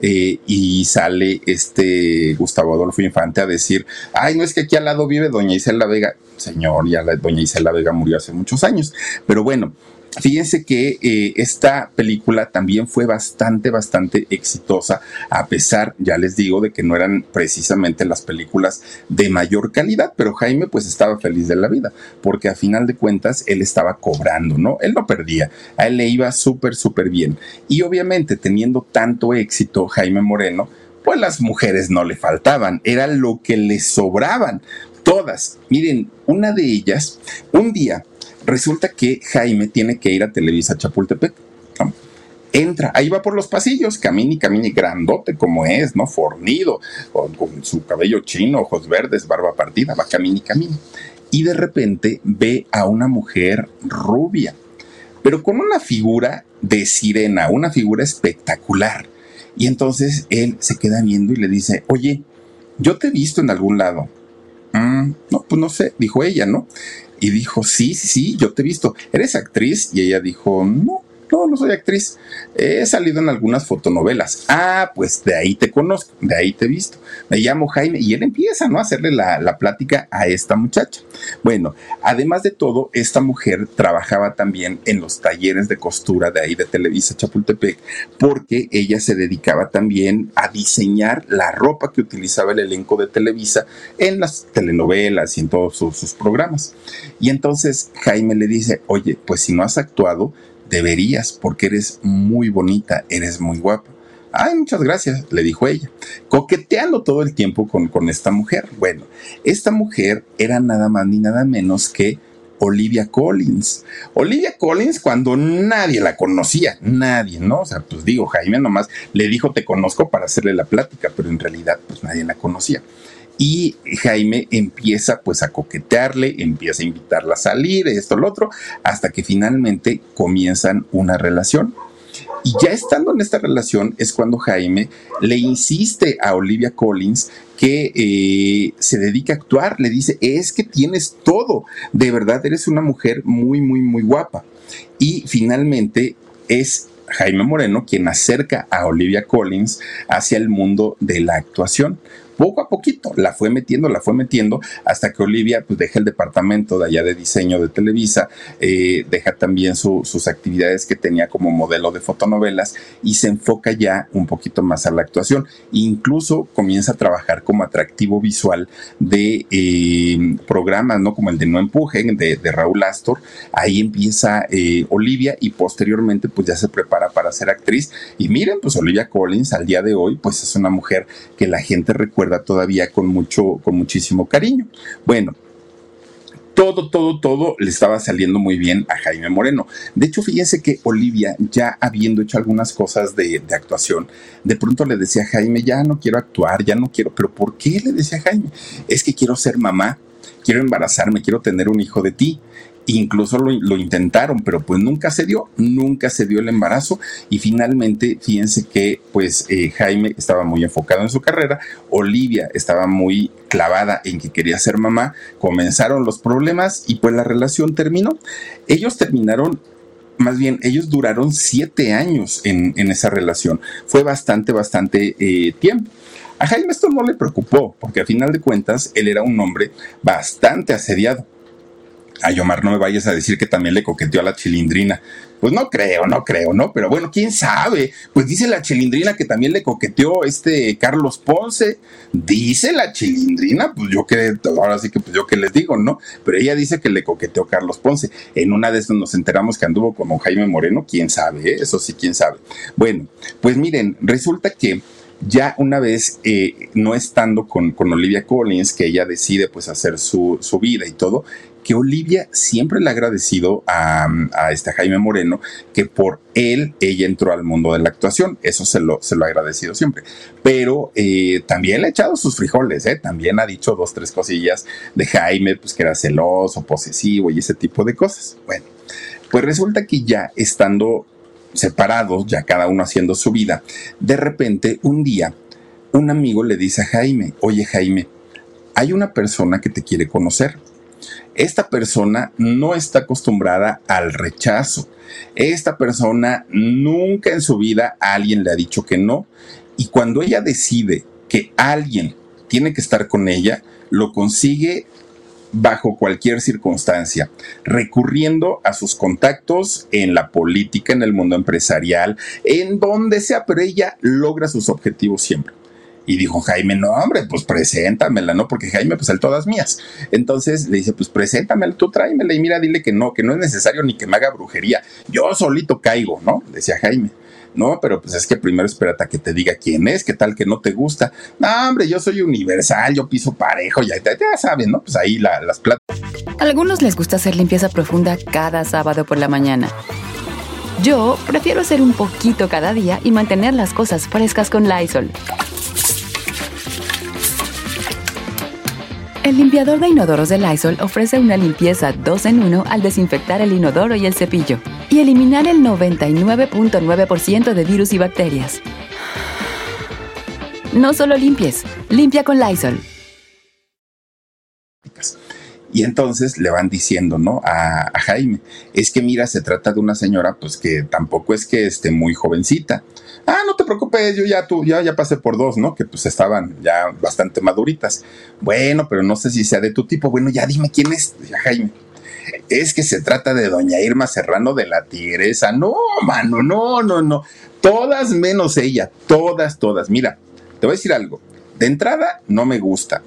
Speaker 1: Eh, y sale este Gustavo Adolfo Infante a decir, ay, no es que aquí al lado vive doña Isela Vega. Señor, ya la, doña Isela Vega murió hace muchos años. Pero bueno, Fíjense que eh, esta película también fue bastante, bastante exitosa, a pesar, ya les digo, de que no eran precisamente las películas de mayor calidad, pero Jaime pues estaba feliz de la vida, porque a final de cuentas él estaba cobrando, ¿no? Él no perdía, a él le iba súper, súper bien. Y obviamente teniendo tanto éxito Jaime Moreno, pues las mujeres no le faltaban, era lo que le sobraban. Todas. Miren, una de ellas, un día Resulta que Jaime tiene que ir a Televisa Chapultepec. Entra, ahí va por los pasillos, camina y camina, grandote como es, ¿no? Fornido, con, su cabello chino, ojos verdes, barba partida, va camina y camina. Y de repente ve a una mujer rubia, pero con una figura de sirena, una figura espectacular. Y entonces él se queda viendo y le dice, oye, yo te he visto en algún lado. Mm, no, pues no sé, dijo ella, ¿no? Y dijo, sí, sí, sí, yo te he visto. ¿Eres actriz? Y ella dijo, no, no, no soy actriz. He salido en algunas fotonovelas. Ah, pues de ahí te conozco, de ahí te he visto. Me llamo Jaime y él empieza, ¿no? A hacerle la, la plática a esta muchacha. Bueno, además de todo, esta mujer trabajaba también en los talleres de costura de ahí de Televisa Chapultepec, porque ella se dedicaba también a diseñar la ropa que utilizaba el elenco de Televisa en las telenovelas y en todos sus, sus programas. Y entonces Jaime le dice, oye, pues si no has actuado, Deberías, porque eres muy bonita, eres muy guapa. Ay, muchas gracias, le dijo ella, coqueteando todo el tiempo con, con esta mujer. Bueno, esta mujer era nada más ni nada menos que Olivia Collins. Olivia Collins cuando nadie la conocía, nadie, ¿no? O sea, pues digo, Jaime nomás le dijo te conozco para hacerle la plática, pero en realidad pues nadie la conocía y Jaime empieza pues a coquetearle, empieza a invitarla a salir, esto, lo otro, hasta que finalmente comienzan una relación. Y ya estando en esta relación es cuando Jaime le insiste a Olivia Collins que eh, se dedica a actuar, le dice, es que tienes todo, de verdad eres una mujer muy, muy, muy guapa. Y finalmente es Jaime Moreno quien acerca a Olivia Collins hacia el mundo de la actuación poco a poquito la fue metiendo, la fue metiendo, hasta que Olivia pues deja el departamento de allá de diseño de Televisa, eh, deja también sus actividades que tenía como modelo de fotonovelas y se enfoca ya un poquito más a la actuación. Incluso comienza a trabajar como atractivo visual de eh, programas, ¿no? Como el de No Empujen, de, Raúl Astor. Ahí empieza eh, Olivia y posteriormente pues ya se prepara para ser actriz. Y miren, pues Olivia Collins al día de hoy pues es una mujer que la gente recuerda todavía con mucho, con muchísimo cariño. Bueno, todo, todo, todo le estaba saliendo muy bien a Jaime Moreno. De hecho, fíjense que Olivia, ya habiendo hecho algunas cosas de, de, actuación, de pronto le decía a Jaime, ya no quiero actuar, ya no quiero, pero ¿por qué le decía a Jaime? Es que quiero ser mamá, quiero embarazarme, quiero tener un hijo de ti incluso lo, intentaron, pero pues nunca se dio, nunca se dio el embarazo y finalmente fíjense que pues eh, Jaime estaba muy enfocado en su carrera, Olivia estaba muy clavada en que quería ser mamá, comenzaron los problemas y pues la relación terminó. Ellos terminaron más bien, ellos duraron siete años en, esa relación. Fue bastante, bastante eh, tiempo. A Jaime esto no le preocupó, porque a final de cuentas él era un hombre bastante asediado Ay, Omar, no me vayas a decir que también le coqueteó a la chilindrina. Pues no creo, no creo, ¿no? Pero bueno, quién sabe. Pues dice la chilindrina que también le coqueteó este Carlos Ponce. Dice la chilindrina, pues yo que, ahora sí que pues yo que les digo, ¿no? Pero ella dice que le coqueteó Carlos Ponce. En una de esas nos enteramos que anduvo con Jaime Moreno, quién sabe, ¿eh? eso sí, quién sabe. Bueno, pues miren, resulta que ya una vez eh, no estando con, con, Olivia Collins, que ella decide pues hacer su, su vida y todo, que Olivia siempre le ha agradecido a, este Jaime Moreno que por él ella entró al mundo de la actuación. Eso se lo, se lo ha agradecido siempre. Pero eh, también le ha echado sus frijoles, ¿eh? También ha dicho dos, tres cosillas de Jaime, pues que era celoso, posesivo y ese tipo de cosas. Bueno, pues resulta que ya estando separados, ya cada uno haciendo su vida, de repente un día un amigo le dice a Jaime, oye Jaime, hay una persona que te quiere conocer esta persona no está acostumbrada al rechazo. Esta persona nunca en su vida alguien le ha dicho que no. Y cuando ella decide que alguien tiene que estar con ella, lo consigue bajo cualquier circunstancia, recurriendo a sus contactos en la política, en el mundo empresarial, en donde sea, pero ella logra sus objetivos siempre. Y dijo Jaime, no, hombre, pues preséntamela, ¿no? Porque Jaime, pues el todas mías. Entonces le dice, pues preséntamela, tú tráemela y mira, dile que no, que no es necesario ni que me haga brujería. Yo solito caigo, ¿no? Decía Jaime. No, pero pues es que primero espérate a que te diga quién es, qué tal que no te gusta. No, hombre, yo soy universal, yo piso parejo, ya, ya saben, ¿no? Pues ahí las plata.
Speaker 2: A algunos les gusta hacer limpieza profunda cada sábado por la mañana. Yo prefiero hacer un poquito cada día y mantener las cosas frescas con Lysol. El limpiador de inodoros de Lysol ofrece una limpieza 2 en 1 al desinfectar el inodoro y el cepillo y eliminar el 99.9% de virus y bacterias. No solo limpies, limpia con Lysol.
Speaker 1: Y entonces le van diciendo, ¿no? A, a, Jaime, es que mira, se trata de una señora, pues que tampoco es que esté muy jovencita. Ah, no te preocupes, yo ya tú, ya, ya pasé por dos, ¿no? Que pues estaban ya bastante maduritas. Bueno, pero no sé si sea de tu tipo. Bueno, ya dime quién es, Jaime. Es que se trata de doña Irma Serrano de la Tigresa. No, mano, no, no, no. Todas menos ella, todas, todas. Mira, te voy a decir algo. De entrada, no me gusta.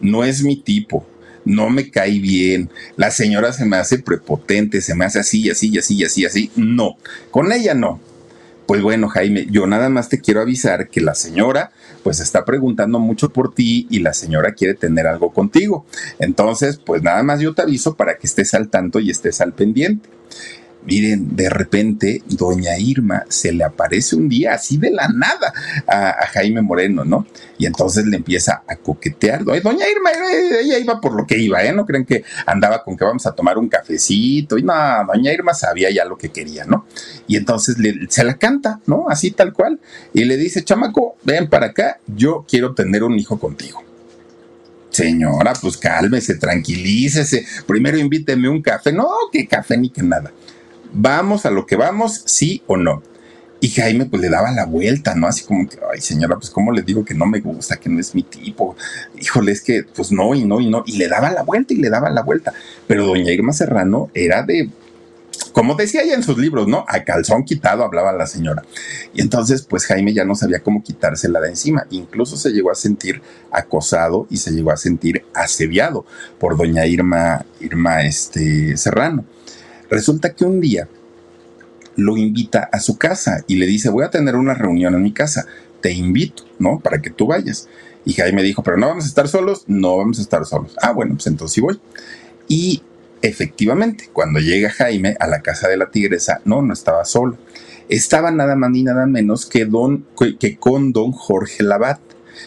Speaker 1: No es mi tipo no me cae bien, la señora se me hace prepotente, se me hace así, así, así, así, así. No, con ella no. Pues bueno, Jaime, yo nada más te quiero avisar que la señora pues está preguntando mucho por ti y la señora quiere tener algo contigo. Entonces, pues nada más yo te aviso para que estés al tanto y estés al pendiente. Miren, de repente, doña Irma se le aparece un día así de la nada a, Jaime Moreno, ¿no? Y entonces le empieza a coquetear. Doña Irma, ella iba por lo que iba, ¿eh? No creen que andaba con que vamos a tomar un cafecito. Y no, doña Irma sabía ya lo que quería, ¿no? Y entonces se la canta, ¿no? Así tal cual. Y le dice, chamaco, ven para acá, yo quiero tener un hijo contigo. Señora, pues cálmese, tranquilícese. Primero invíteme un café. No, que café ni que nada vamos a lo que vamos, sí o no. Y Jaime pues le daba la vuelta, ¿no? Así como que, ay señora, pues cómo le digo que no me gusta, que no es mi tipo. Híjole, es que pues no y no y no. Y le daba la vuelta y le daba la vuelta. Pero doña Irma Serrano era de, como decía ella en sus libros, ¿no? A calzón quitado hablaba la señora. Y entonces pues Jaime ya no sabía cómo quitársela de encima. Incluso se llegó a sentir acosado y se llegó a sentir asediado por doña Irma, Irma este, Serrano. Resulta que un día lo invita a su casa y le dice, voy a tener una reunión en mi casa, te invito, ¿no? Para que tú vayas. Y Jaime dijo, pero no vamos a estar solos, no vamos a estar solos. Ah, bueno, pues entonces sí voy. Y efectivamente, cuando llega Jaime a la casa de la tigresa, no, no estaba solo. Estaba nada más ni nada menos que, don, que con don Jorge Labat.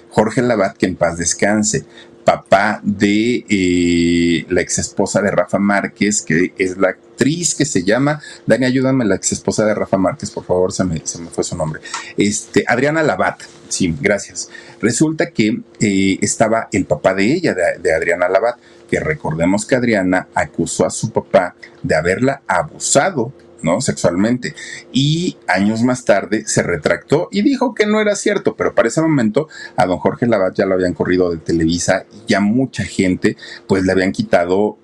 Speaker 1: Jorge Labat, que en paz descanse, papá de eh, la ex esposa de Rafa Márquez, que es la actriz que se llama, Dani, ayúdame, la ex esposa de Rafa Márquez, por favor, se me, se me fue su nombre. Este, Adriana Labat, sí, gracias. Resulta que eh, estaba el papá de ella, de, de Adriana Labat, que recordemos que Adriana acusó a su papá de haberla abusado ¿no? Sexualmente. Y años más tarde se retractó y dijo que no era cierto, pero para ese momento a don Jorge Lavat ya lo habían corrido de Televisa y ya mucha gente pues le habían quitado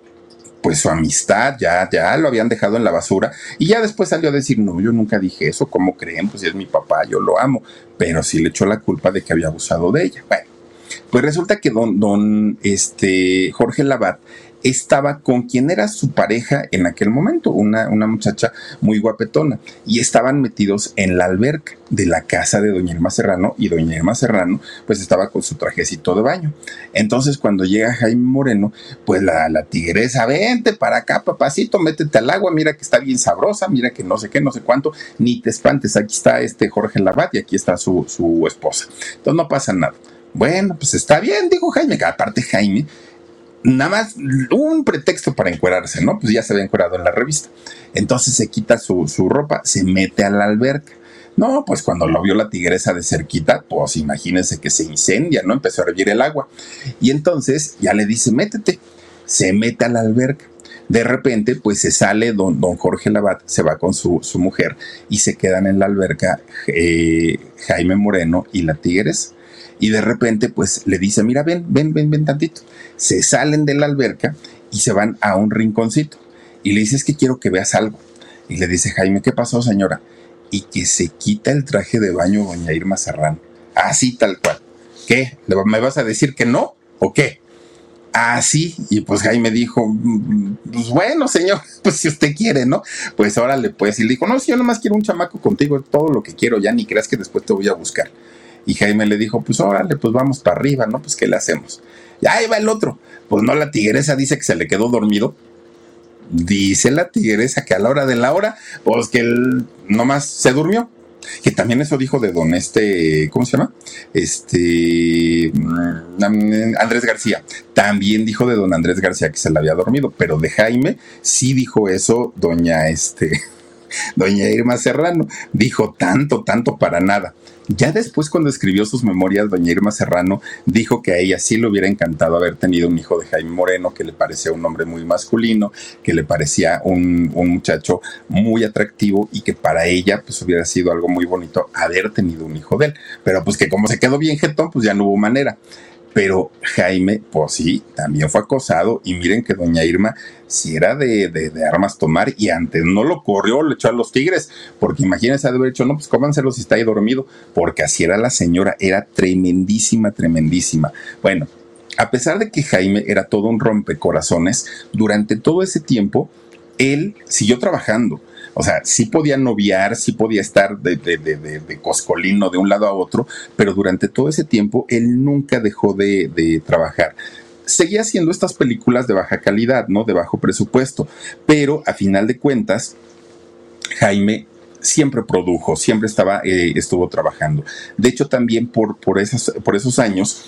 Speaker 1: pues su amistad, ya, ya lo habían dejado en la basura y ya después salió a decir, no, yo nunca dije eso, ¿cómo creen? Pues si es mi papá, yo lo amo, pero sí le echó la culpa de que había abusado de ella. Bueno, pues resulta que don, don este, Jorge Lavat estaba con quien era su pareja en aquel momento, una, una muchacha muy guapetona, y estaban metidos en la alberca de la casa de doña Irma Serrano, y doña Irma Serrano pues estaba con su trajecito de baño. Entonces cuando llega Jaime Moreno, pues la, la tigresa, vente para acá, papacito, métete al agua, mira que está bien sabrosa, mira que no sé qué, no sé cuánto, ni te espantes, aquí está este Jorge Labat y aquí está su, su esposa. Entonces no pasa nada. Bueno, pues está bien, dijo Jaime, que aparte Jaime nada más un pretexto para encuerarse, ¿no? Pues ya se había encuerado en la revista. Entonces se quita su, ropa, se mete a la alberca. No, pues cuando lo vio la tigresa de cerquita, pues imagínense que se incendia, ¿no? Empezó a hervir el agua. Y entonces ya le dice, métete. Se mete a la alberca. De repente, pues se sale don, don Jorge Labat, se va con su, mujer y se quedan en la alberca eh, Jaime Moreno y la tigresa y de repente pues le dice, mira, ven, ven, ven, ven tantito. Se salen de la alberca y se van a un rinconcito y le dice, es que quiero que veas algo. Y le dice, Jaime, ¿qué pasó, señora? Y que se quita el traje de baño doña Irma Serrano. Así tal cual. ¿Qué? ¿Me vas a decir que no? ¿O qué? Así, y pues Jaime dijo, mm, pues bueno, señor, pues si usted quiere, ¿no? Pues órale, pues, y le dijo, no, si yo nomás quiero un chamaco contigo, todo lo que quiero, ya ni creas que después te voy a buscar. Y Jaime le dijo, pues órale, pues vamos para arriba, ¿no? Pues ¿qué le hacemos? Y ahí va el otro. Pues no, la tigresa dice que se le quedó dormido. Dice la tigresa que a la hora de la hora, pues que él nomás se durmió. Que también eso dijo de don este, ¿cómo se llama? Este, mm, Andrés García. También dijo de don Andrés García que se le había dormido, pero de Jaime sí dijo eso doña este, doña Irma Serrano. Dijo tanto, tanto para nada. Ya después, cuando escribió sus memorias, doña Irma Serrano dijo que a ella sí le hubiera encantado haber tenido un hijo de Jaime Moreno, que le parecía un hombre muy masculino, que le parecía un, muchacho muy atractivo y que para ella pues hubiera sido algo muy bonito haber tenido un hijo de él. Pero pues que como se quedó bien jetón, pues ya no hubo manera. Pero Jaime, pues sí, también fue acosado y miren que doña Irma si era de, de, armas tomar y antes no lo corrió, le echó a los tigres, porque imagínense haber dicho, no, pues cómanselo si está ahí dormido, porque así era la señora, era tremendísima, tremendísima. Bueno, a pesar de que Jaime era todo un rompecorazones, durante todo ese tiempo, él siguió trabajando o sea, sí podía noviar, sí podía estar de, de, de, de, coscolino de un lado a otro, pero durante todo ese tiempo él nunca dejó de, trabajar seguía haciendo estas películas de baja calidad, ¿no? De bajo presupuesto, pero a final de cuentas, Jaime siempre produjo, siempre estaba, eh, estuvo trabajando. De hecho, también por, por, por esos años,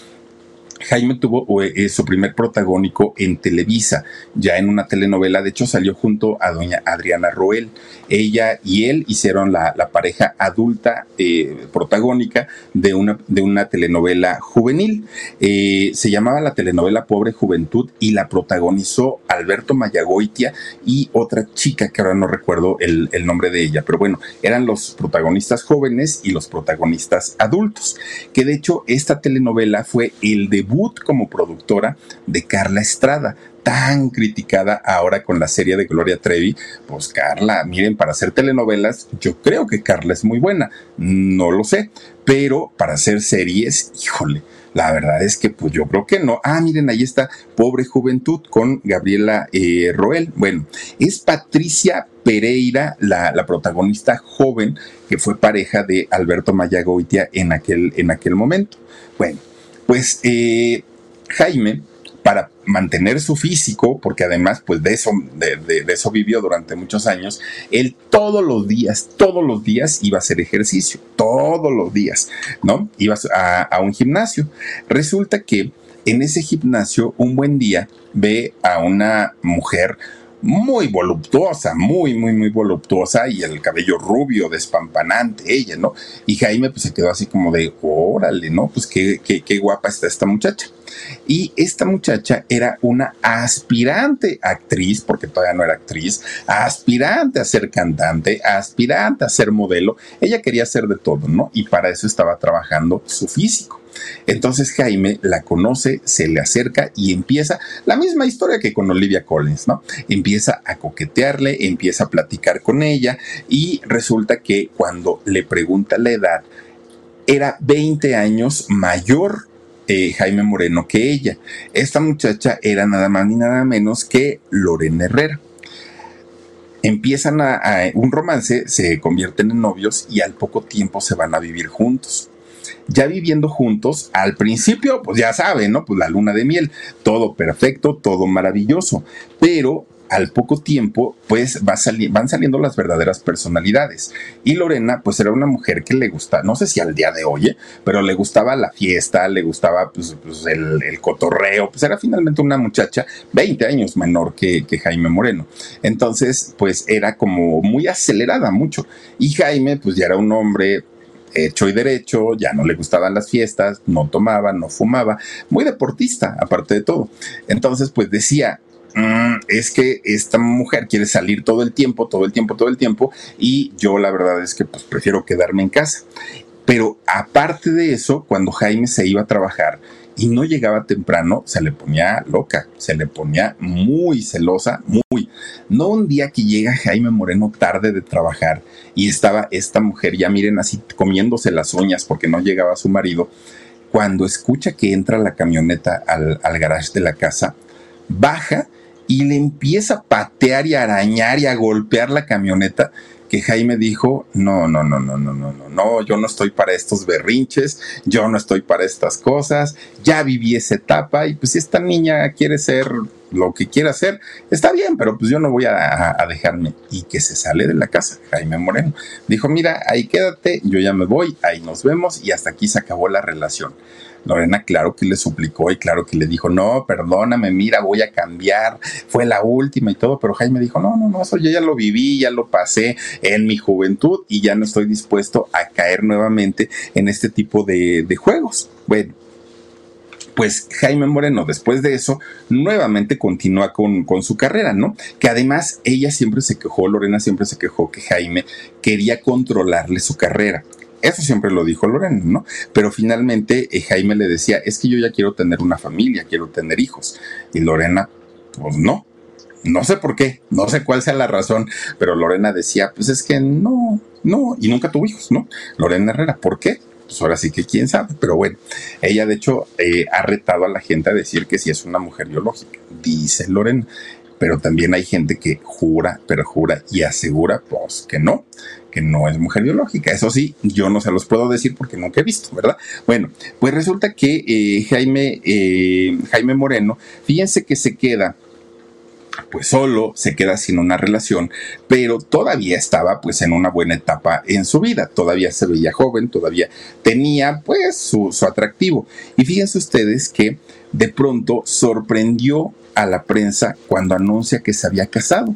Speaker 1: Jaime tuvo eh, su primer protagónico en Televisa, ya en una telenovela, de hecho salió junto a doña Adriana Roel. Ella y él hicieron la, pareja adulta eh, protagónica de una, de una telenovela juvenil. Eh, se llamaba la telenovela Pobre Juventud y la protagonizó Alberto Mayagoitia y otra chica que ahora no recuerdo el, el nombre de ella, pero bueno, eran los protagonistas jóvenes y los protagonistas adultos, que de hecho esta telenovela fue el de como productora de Carla Estrada, tan criticada ahora con la serie de Gloria Trevi. Pues Carla, miren, para hacer telenovelas, yo creo que Carla es muy buena, no lo sé, pero para hacer series, híjole. La verdad es que pues yo creo que no. Ah, miren, ahí está Pobre Juventud con Gabriela eh, Roel. Bueno, es Patricia Pereira, la, la, protagonista joven que fue pareja de Alberto Mayagoitia en aquel, en aquel momento. Bueno, pues eh, Jaime, para mantener su físico, porque además pues de eso, de, eso vivió durante muchos años, él todos los días, todos los días iba a hacer ejercicio, todos los días, ¿no? Iba a, a un gimnasio. Resulta que en ese gimnasio un buen día ve a una mujer muy voluptuosa, muy, muy, muy voluptuosa y el cabello rubio, despampanante, ella, ¿no? Y Jaime pues se quedó así como de, órale, ¿no? Pues qué, qué, qué guapa está esta muchacha. Y esta muchacha era una aspirante actriz, porque todavía no era actriz, aspirante a ser cantante, aspirante a ser modelo. Ella quería ser de todo, ¿no? Y para eso estaba trabajando su físico. Entonces Jaime la conoce, se le acerca y empieza la misma historia que con Olivia Collins, ¿no? Empieza a coquetearle, empieza a platicar con ella y resulta que cuando le pregunta la edad, era 20 años mayor eh, Jaime Moreno que ella. Esta muchacha era nada más ni nada menos que Lorena Herrera empiezan a, un romance, se convierten en novios y al poco tiempo se van a vivir juntos ya viviendo juntos, al principio, pues ya saben, ¿no? Pues la luna de miel, todo perfecto, todo maravilloso, pero al poco tiempo, pues va van saliendo las verdaderas personalidades. Y Lorena, pues era una mujer que le gusta, no sé si al día de hoy, ¿eh? pero le gustaba la fiesta, le gustaba pues, pues el, cotorreo, pues era finalmente una muchacha 20 años menor que, que Jaime Moreno. Entonces, pues era como muy acelerada mucho. Y Jaime, pues ya era un hombre hecho y derecho, ya no le gustaban las fiestas, no tomaba, no fumaba, muy deportista, aparte de todo. Entonces, pues decía, mm, es que esta mujer quiere salir todo el tiempo, todo el tiempo, todo el tiempo, y yo la verdad es que pues prefiero quedarme en casa. Pero aparte de eso, cuando Jaime se iba a trabajar, y no llegaba temprano, se le ponía loca, se le ponía muy celosa, muy. No un día que llega Jaime Moreno tarde de trabajar y estaba esta mujer, ya miren así, comiéndose las uñas porque no llegaba su marido, cuando escucha que entra la camioneta al, al garage de la casa, baja y le empieza a patear y a arañar y a golpear la camioneta que Jaime dijo, no, no, no, no, no, no, no, no, yo no estoy para estos berrinches, yo no estoy para estas cosas, ya viví esa etapa y pues si esta niña quiere ser lo que quiera hacer, está bien, pero pues yo no voy a, a dejarme. Y que se sale de la casa, Jaime Moreno. Dijo, mira, ahí quédate, yo ya me voy, ahí nos vemos y hasta aquí se acabó la relación. Lorena, claro que le suplicó y claro que le dijo, no, perdóname, mira, voy a cambiar, fue la última y todo, pero Jaime dijo, no, no, no, eso yo ya lo viví, ya lo pasé en mi juventud y ya no estoy dispuesto a caer nuevamente en este tipo de, juegos. Bueno, pues Jaime Moreno, después de eso, nuevamente continúa con, con, su carrera, ¿no? Que además ella siempre se quejó, Lorena siempre se quejó que Jaime quería controlarle su carrera. Eso siempre lo dijo Lorena, ¿no? Pero finalmente eh, Jaime le decía, es que yo ya quiero tener una familia, quiero tener hijos. Y Lorena, pues no. No sé por qué, no sé cuál sea la razón, pero Lorena decía, pues es que no, no, y nunca tuvo hijos, ¿no? Lorena Herrera, ¿por qué? Pues ahora sí que quién sabe, pero bueno, ella de hecho eh, ha retado a la gente a decir que si es una mujer biológica, dice Lorena, pero también hay gente que jura, perjura y asegura, pues que no, no es mujer biológica. Eso sí, yo no se los puedo decir porque nunca he visto, ¿verdad? Bueno, pues resulta que eh, Jaime, eh, Jaime Moreno, fíjense que se queda pues solo se queda sin una relación, pero todavía estaba pues en una buena etapa en su vida, todavía se veía joven, todavía tenía pues su, su atractivo. Y fíjense ustedes que de pronto sorprendió a la prensa cuando anuncia que se había casado.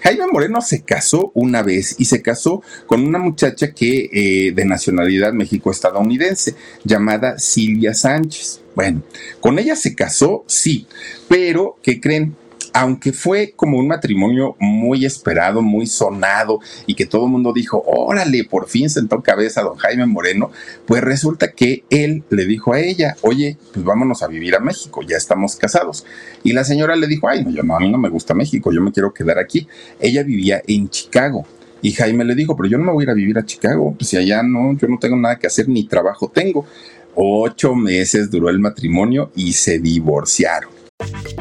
Speaker 1: Jaime Moreno se casó una vez y se casó con una muchacha que eh, de nacionalidad México-estadounidense llamada Silvia Sánchez. Bueno, con ella se casó, sí, pero ¿qué creen? Aunque fue como un matrimonio muy esperado, muy sonado y que todo el mundo dijo, órale, por fin sentó cabeza don Jaime Moreno, pues resulta que él le dijo a ella, oye, pues vámonos a vivir a México, ya estamos casados. Y la señora le dijo, ay, no, yo no, a mí no me gusta México, yo me quiero quedar aquí. Ella vivía en Chicago. Y Jaime le dijo, pero yo no me voy a ir a vivir a Chicago, pues si allá no, yo no tengo nada que hacer, ni trabajo tengo. Ocho meses duró el matrimonio y se divorciaron.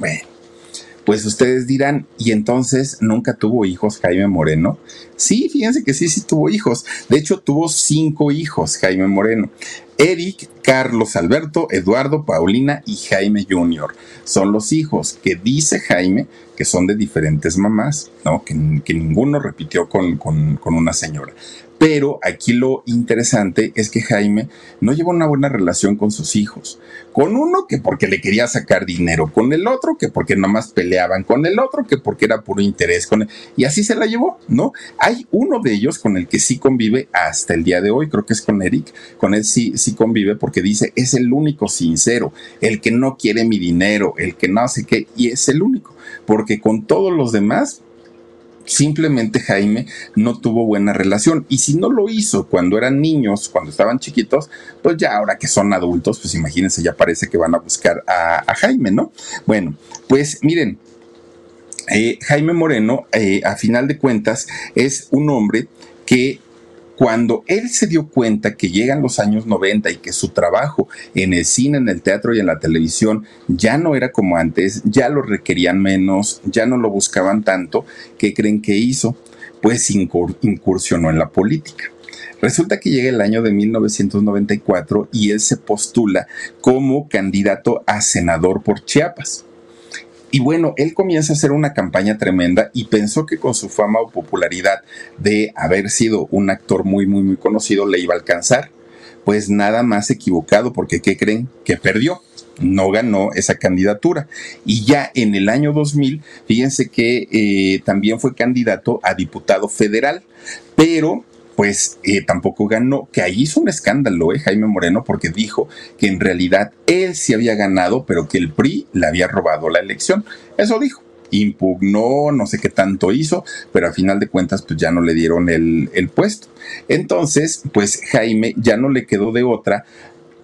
Speaker 1: Bueno, pues ustedes dirán, ¿y entonces nunca tuvo hijos Jaime Moreno? Sí, fíjense que sí, sí tuvo hijos. De hecho, tuvo cinco hijos Jaime Moreno. Eric, Carlos Alberto, Eduardo, Paulina y Jaime Jr. Son los hijos que dice Jaime que son de diferentes mamás, ¿no? Que, ninguno repitió con, con, con una señora. Pero aquí lo interesante es que Jaime no lleva una buena relación con sus hijos. Con uno que porque le quería sacar dinero, con el otro que porque nomás peleaban, con el otro que porque era puro interés, con y así se la llevó, ¿no? Hay uno de ellos con el que sí convive hasta el día de hoy, creo que es con Eric, con él sí, sí convive porque dice, es el único sincero, el que no quiere mi dinero, el que no sé qué, y es el único, porque con todos los demás, simplemente Jaime no tuvo buena relación. Y si no lo hizo cuando eran niños, cuando estaban chiquitos, pues ya ahora que son adultos, pues imagínense, ya parece que van a buscar a, Jaime, ¿no? Bueno, pues miren. Eh, Jaime Moreno, eh, a final de cuentas, es un hombre que cuando él se dio cuenta que llegan los años 90 y que su trabajo en el cine, en el teatro y en la televisión ya no era como antes, ya lo requerían menos, ya no lo buscaban tanto, ¿qué creen que hizo? Pues incursionó en la política. Resulta que llega el año de 1994 y él se postula como candidato a senador por Chiapas. Y bueno, él comienza a hacer una campaña tremenda y pensó que con su fama o popularidad de haber sido un actor muy, muy, muy conocido le iba a alcanzar. Pues nada más equivocado, porque ¿qué creen? Que perdió no ganó esa candidatura. Y ya en el año 2000, fíjense que eh, también fue candidato a diputado federal, pero pues eh, tampoco ganó, que ahí hizo un escándalo, ¿eh? Jaime Moreno, porque dijo que en realidad él sí había ganado, pero que el PRI le había robado la elección. Eso dijo. Impugnó, no sé qué tanto hizo, pero a final de cuentas, pues ya no le dieron el, el puesto. Entonces, pues Jaime ya no le quedó de otra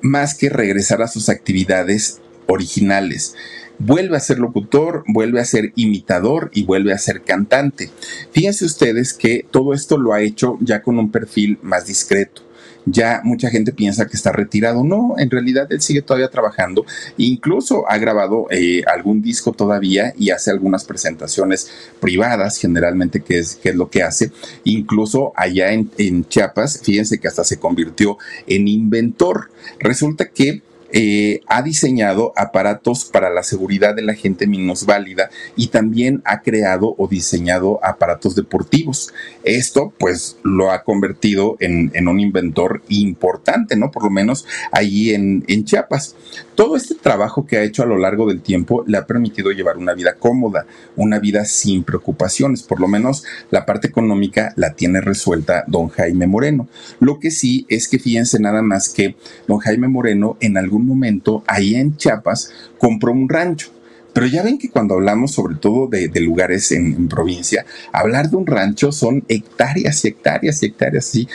Speaker 1: más que regresar a sus actividades originales vuelve a ser locutor, vuelve a ser imitador y vuelve a ser cantante. Fíjense ustedes que todo esto lo ha hecho ya con un perfil más discreto ya mucha gente piensa que está retirado. No, en realidad él sigue todavía trabajando. Incluso ha grabado eh, algún disco todavía y hace algunas presentaciones privadas, generalmente, que es, es lo que hace. Incluso allá en, en Chiapas, fíjense que hasta se convirtió en inventor. Resulta que eh, ha diseñado aparatos para la seguridad de la gente minusválida y también ha creado o diseñado aparatos deportivos. Esto pues lo ha convertido en, un inventor importante, ¿no? Por lo menos allí en, en Chiapas. Todo este trabajo que ha hecho a lo largo del tiempo le ha permitido llevar una vida cómoda, una vida sin preocupaciones, por lo menos la parte económica la tiene resuelta don Jaime Moreno. Lo que sí es que fíjense nada más que don Jaime Moreno en algún momento ahí en Chiapas compró un rancho. Pero ya ven que cuando hablamos sobre todo de, lugares en, provincia, hablar de un rancho son hectáreas y hectáreas y hectáreas, y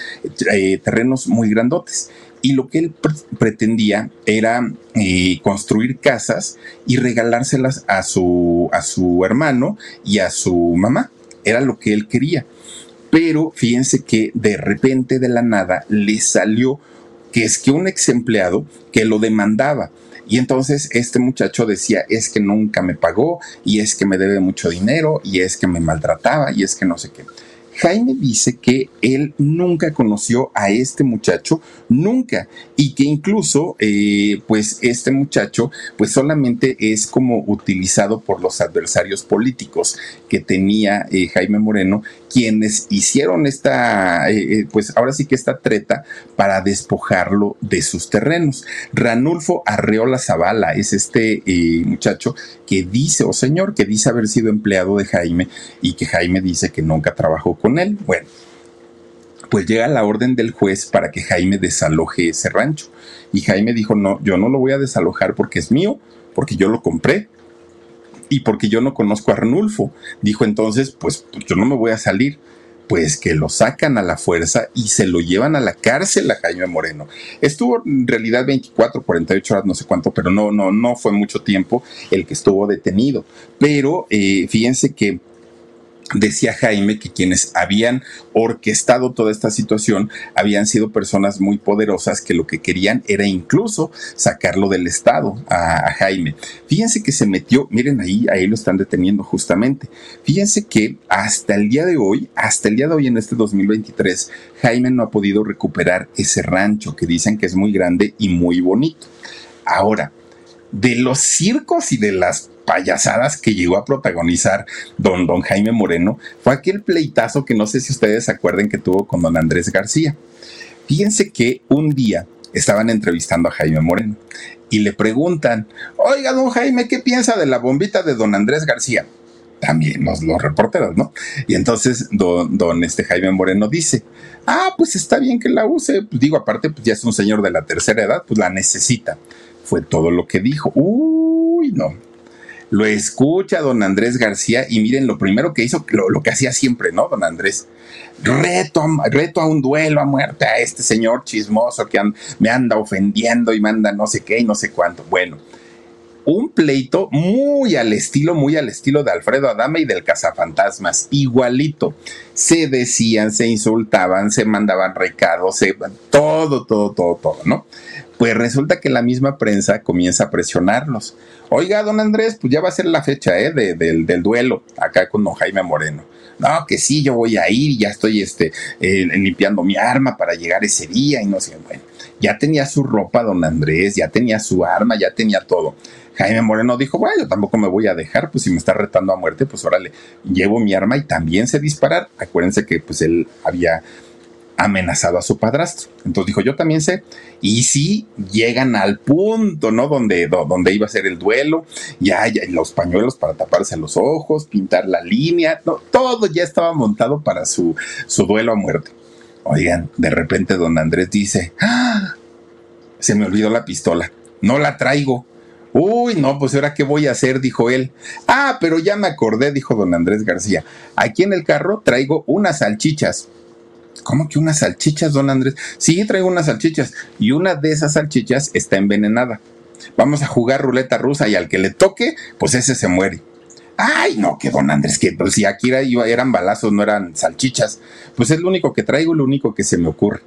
Speaker 1: eh, terrenos muy grandotes. Y lo que él pretendía era eh, construir casas y regalárselas a su, a su hermano y a su mamá. Era lo que él quería. Pero fíjense que de repente de la nada le salió que es que un ex empleado que lo demandaba. Y entonces este muchacho decía, es que nunca me pagó y es que me debe mucho dinero y es que me maltrataba y es que no sé qué. Jaime dice que él nunca conoció a este muchacho, nunca, y que incluso, eh, pues este muchacho, pues solamente es como utilizado por los adversarios políticos que tenía eh, Jaime Moreno, quienes hicieron esta, eh, pues ahora sí que esta treta para despojarlo de sus terrenos. Ranulfo Arreola Zavala es este muchacho que dice, o señor, que dice haber sido empleado de Jaime y que Jaime dice que nunca trabajó con él. Bueno, pues llega la orden del juez para que Jaime desaloje ese rancho. Y Jaime dijo, no, yo no lo voy a desalojar porque es mío, porque yo lo compré y porque yo no conozco a Arnulfo. Dijo entonces, pues, pues yo no me voy a salir. Pues que lo sacan a la fuerza y se lo llevan a la cárcel a Jaime Moreno. Estuvo en realidad 24, 48 horas, no sé cuánto, pero no, no, no fue mucho tiempo el que estuvo detenido. Pero eh, fíjense que Decía Jaime que quienes habían orquestado toda esta situación habían sido personas muy poderosas que lo que querían era incluso sacarlo del Estado a, Jaime. Fíjense que se metió, miren ahí, ahí lo están deteniendo justamente. Fíjense que hasta el día de hoy, hasta el día de hoy en este 2023, Jaime no ha podido recuperar ese rancho que dicen que es muy grande y muy bonito. Ahora, de los circos y de las payasadas que llegó a protagonizar don, don Jaime Moreno fue aquel pleitazo que no sé si ustedes acuerden que tuvo con don Andrés García. Fíjense que un día estaban entrevistando a Jaime Moreno y le preguntan, oiga, don Jaime, ¿qué piensa de la bombita de don Andrés García? También los, los reporteros, ¿no? Y entonces don, don este Jaime Moreno dice, ah, pues está bien que la use, pues digo, aparte, pues ya es un señor de la tercera edad, pues la necesita. Fue todo lo que dijo. Uy, no, lo escucha don Andrés García y miren lo primero que hizo, lo, que hacía siempre, ¿no? Don Andrés, reto, reto a un duelo a muerte a este señor chismoso que me anda ofendiendo y manda no sé qué y no sé cuánto. Bueno, un pleito muy al estilo, muy al estilo de Alfredo Adame y del Cazafantasmas, igualito. Se decían, se insultaban, se mandaban recados, se, todo, todo, todo, todo, ¿no? Pues resulta que la misma prensa comienza a presionarlos. Oiga, don Andrés, pues ya va a ser la fecha ¿eh? del, duelo acá con don Jaime Moreno. No, que sí, yo voy a ir, ya estoy este, eh, limpiando mi arma para llegar ese día y no sé, bueno, ya tenía su ropa don Andrés, ya tenía su arma, ya tenía todo. Jaime Moreno dijo, bueno, yo tampoco me voy a dejar, pues si me está retando a muerte, pues órale, llevo mi arma y también sé disparar. Acuérdense que pues él había amenazado a su padrastro. Entonces dijo, yo también sé. Y si llegan al punto, ¿no? Donde, donde iba a ser el duelo, ya, ya los pañuelos para taparse los ojos, pintar la línea, todo ya estaba montado para su, su duelo a muerte. Oigan, de repente don Andrés dice, ¡Ah! se me olvidó la pistola, no la traigo. Uy, no, pues ahora qué voy a hacer, dijo él. Ah, pero ya me acordé, dijo don Andrés García. Aquí en el carro traigo unas salchichas. ¿Cómo que unas salchichas, don Andrés? Sí, traigo unas salchichas y una de esas salchichas está envenenada. Vamos a jugar ruleta rusa y al que le toque, pues ese se muere. Ay, no, que don Andrés, que pues, si aquí eran balazos, no eran salchichas. Pues es lo único que traigo, lo único que se me ocurre.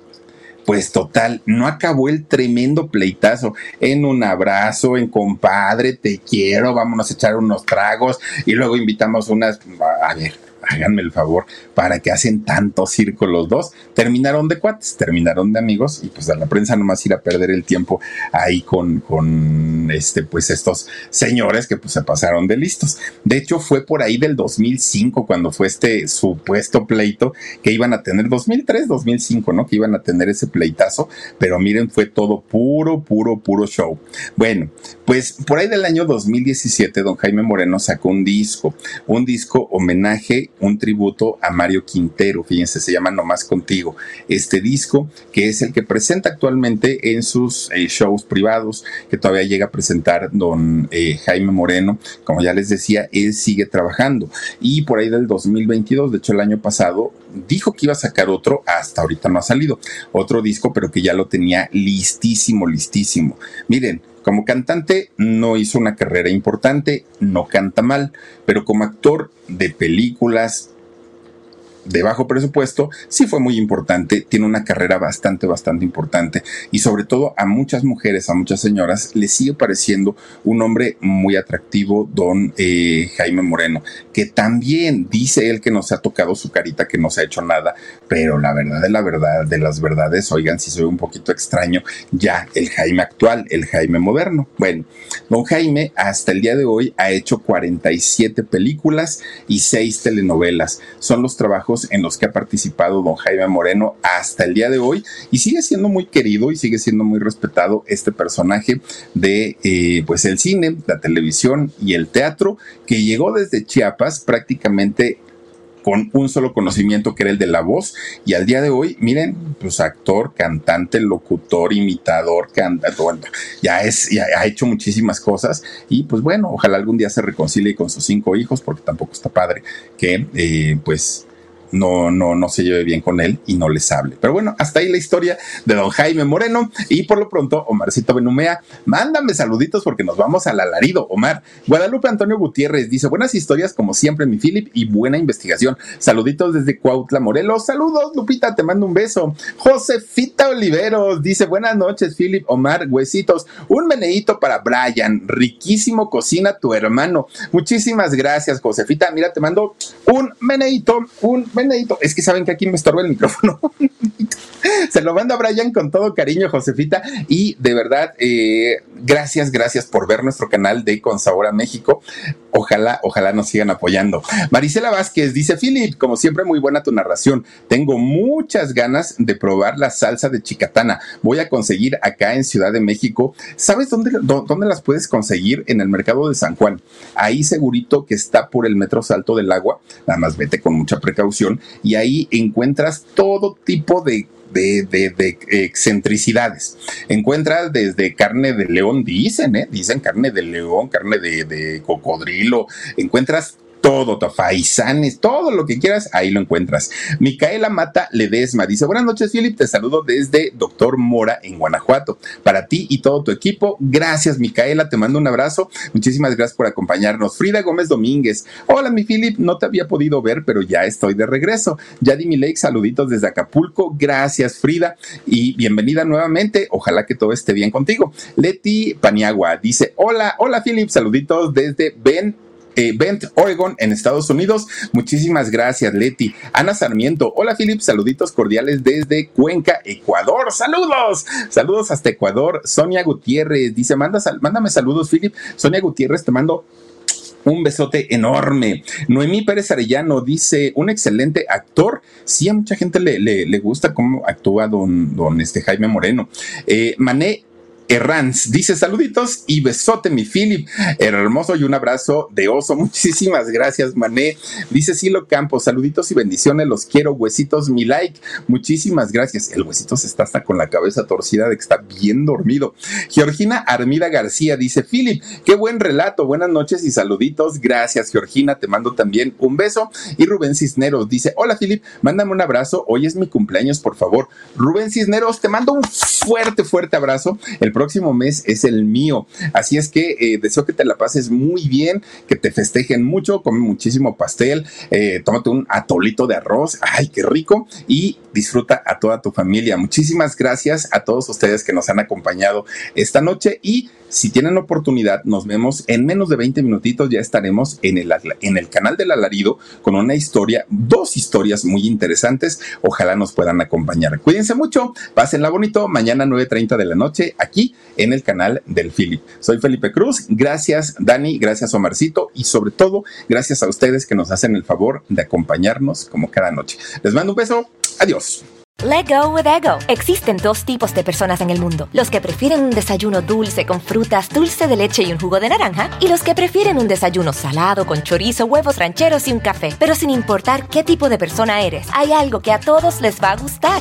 Speaker 1: Pues total, no acabó el tremendo pleitazo en un abrazo, en compadre, te quiero, vámonos a echar unos tragos y luego invitamos unas, a ver, háganme el favor, para que hacen tanto circo los dos. Terminaron de cuates, terminaron de amigos y pues a la prensa nomás ir a perder el tiempo ahí con, con este, pues estos señores que pues se pasaron de listos. De hecho, fue por ahí del 2005 cuando fue este supuesto pleito que iban a tener, 2003, 2005, ¿no? Que iban a tener ese pleitazo, pero miren, fue todo puro, puro, puro show. Bueno, pues por ahí del año 2017, don Jaime Moreno sacó un disco, un disco homenaje un tributo a Mario Quintero, fíjense, se llama Nomás Contigo, este disco que es el que presenta actualmente en sus eh, shows privados, que todavía llega a presentar don eh, Jaime Moreno, como ya les decía, él sigue trabajando y por ahí del 2022, de hecho el año pasado, dijo que iba a sacar otro, hasta ahorita no ha salido, otro disco, pero que ya lo tenía listísimo, listísimo. Miren, como cantante no hizo una carrera importante, no canta mal, pero como actor de películas, de bajo presupuesto, sí fue muy importante, tiene una carrera bastante, bastante importante y sobre todo a muchas mujeres, a muchas señoras, le sigue pareciendo un hombre muy atractivo, don eh, Jaime Moreno, que también dice él que no se ha tocado su carita, que no se ha hecho nada, pero la verdad de la verdad, de las verdades, oigan, si soy un poquito extraño, ya el Jaime actual, el Jaime moderno. Bueno, don Jaime hasta el día de hoy ha hecho 47 películas y 6 telenovelas. Son los trabajos en los que ha participado don Jaime Moreno hasta el día de hoy y sigue siendo muy querido y sigue siendo muy respetado este personaje de eh, pues el cine, la televisión y el teatro que llegó desde Chiapas prácticamente con un solo conocimiento que era el de la voz y al día de hoy, miren, pues actor, cantante, locutor, imitador, bueno, ya es, ha hecho muchísimas cosas y pues bueno, ojalá algún día se reconcilie con sus cinco hijos porque tampoco está padre que eh, pues no, no, no se lleve bien con él y no les hable. Pero bueno, hasta ahí la historia de don Jaime Moreno y por lo pronto, Omarcito Benumea, mándame saluditos porque nos vamos al alarido. Omar, Guadalupe Antonio Gutiérrez dice, buenas historias como siempre, mi Philip, y buena investigación. Saluditos desde Cuautla, Morelos. Saludos, Lupita, te mando un beso. Josefita Oliveros dice, buenas noches, Philip, Omar, huesitos. Un meneíto para Brian, riquísimo cocina tu hermano. Muchísimas gracias, Josefita. Mira, te mando un meneíto, un meneíto es que saben que aquí me estorba el micrófono. Se lo manda Brian con todo cariño, Josefita. Y de verdad, eh, gracias, gracias por ver nuestro canal de Con Sabor a México. Ojalá, ojalá nos sigan apoyando. Marisela Vázquez dice, Philip, como siempre, muy buena tu narración. Tengo muchas ganas de probar la salsa de chicatana. Voy a conseguir acá en Ciudad de México. ¿Sabes dónde, dónde las puedes conseguir? En el mercado de San Juan. Ahí segurito que está por el metro Salto del Agua. Nada más vete con mucha precaución y ahí encuentras todo tipo de de, excentricidades. Encuentras desde carne de león, dicen, ¿eh? dicen carne de león, carne de cocodrilo, encuentras todo, faisanes, todo lo que quieras, ahí lo encuentras. Micaela Mata Ledesma dice, buenas noches, Philip, te saludo desde Doctor Mora en Guanajuato. Para ti y todo tu equipo, gracias, Micaela, te mando un abrazo. Muchísimas gracias por acompañarnos. Frida Gómez Domínguez, hola, mi Philip, no te había podido ver, pero ya estoy de regreso. Yadi Lake, saluditos desde Acapulco. Gracias, Frida, y bienvenida nuevamente. Ojalá que todo esté bien contigo. Leti Paniagua dice, hola, hola, Philip, saluditos desde Ben eh, Bent, Oregon, en Estados Unidos. Muchísimas gracias, Leti. Ana Sarmiento, hola Philip, saluditos cordiales desde Cuenca, Ecuador. Saludos, saludos hasta Ecuador. Sonia Gutiérrez dice, Manda, mándame saludos, Philip. Sonia Gutiérrez, te mando un besote enorme. Noemí Pérez Arellano dice, un excelente actor. Sí, a mucha gente le, le, gusta cómo actúa don, don este Jaime Moreno. Eh, Mané Errans dice saluditos y besote mi Philip, hermoso y un abrazo de oso. Muchísimas gracias, Mané. Dice Silo Campos, saluditos y bendiciones, los quiero, huesitos, mi like. Muchísimas gracias. El huesito se está hasta con la cabeza torcida de que está bien dormido. Georgina Armida García dice, Philip, qué buen relato, buenas noches y saluditos. Gracias, Georgina, te mando también un beso. Y Rubén Cisneros dice, hola Philip, mándame un abrazo, hoy es mi cumpleaños, por favor. Rubén Cisneros, te mando un fuerte, fuerte abrazo. El próximo mes es el mío. Así es que eh, deseo que te la pases muy bien, que te festejen mucho, come muchísimo pastel, eh, tómate un atolito de arroz, ay, qué rico, y disfruta a toda tu familia. Muchísimas gracias a todos ustedes que nos han acompañado esta noche y si tienen oportunidad, nos vemos en menos de 20 minutitos, ya estaremos en el, en el canal del alarido con una historia, dos historias muy interesantes. Ojalá nos puedan acompañar. Cuídense mucho, pásenla bonito, mañana 9.30 de la noche aquí en el canal del Philip. Soy Felipe Cruz, gracias Dani, gracias Omarcito y sobre todo gracias a ustedes que nos hacen el favor de acompañarnos como cada noche. Les mando un beso, adiós.
Speaker 3: Let go with ego. Existen dos tipos de personas en el mundo: los que prefieren un desayuno dulce con frutas, dulce de leche y un jugo de naranja, y los que prefieren un desayuno salado con chorizo, huevos rancheros y un café. Pero sin importar qué tipo de persona eres, hay algo que a todos les va a gustar.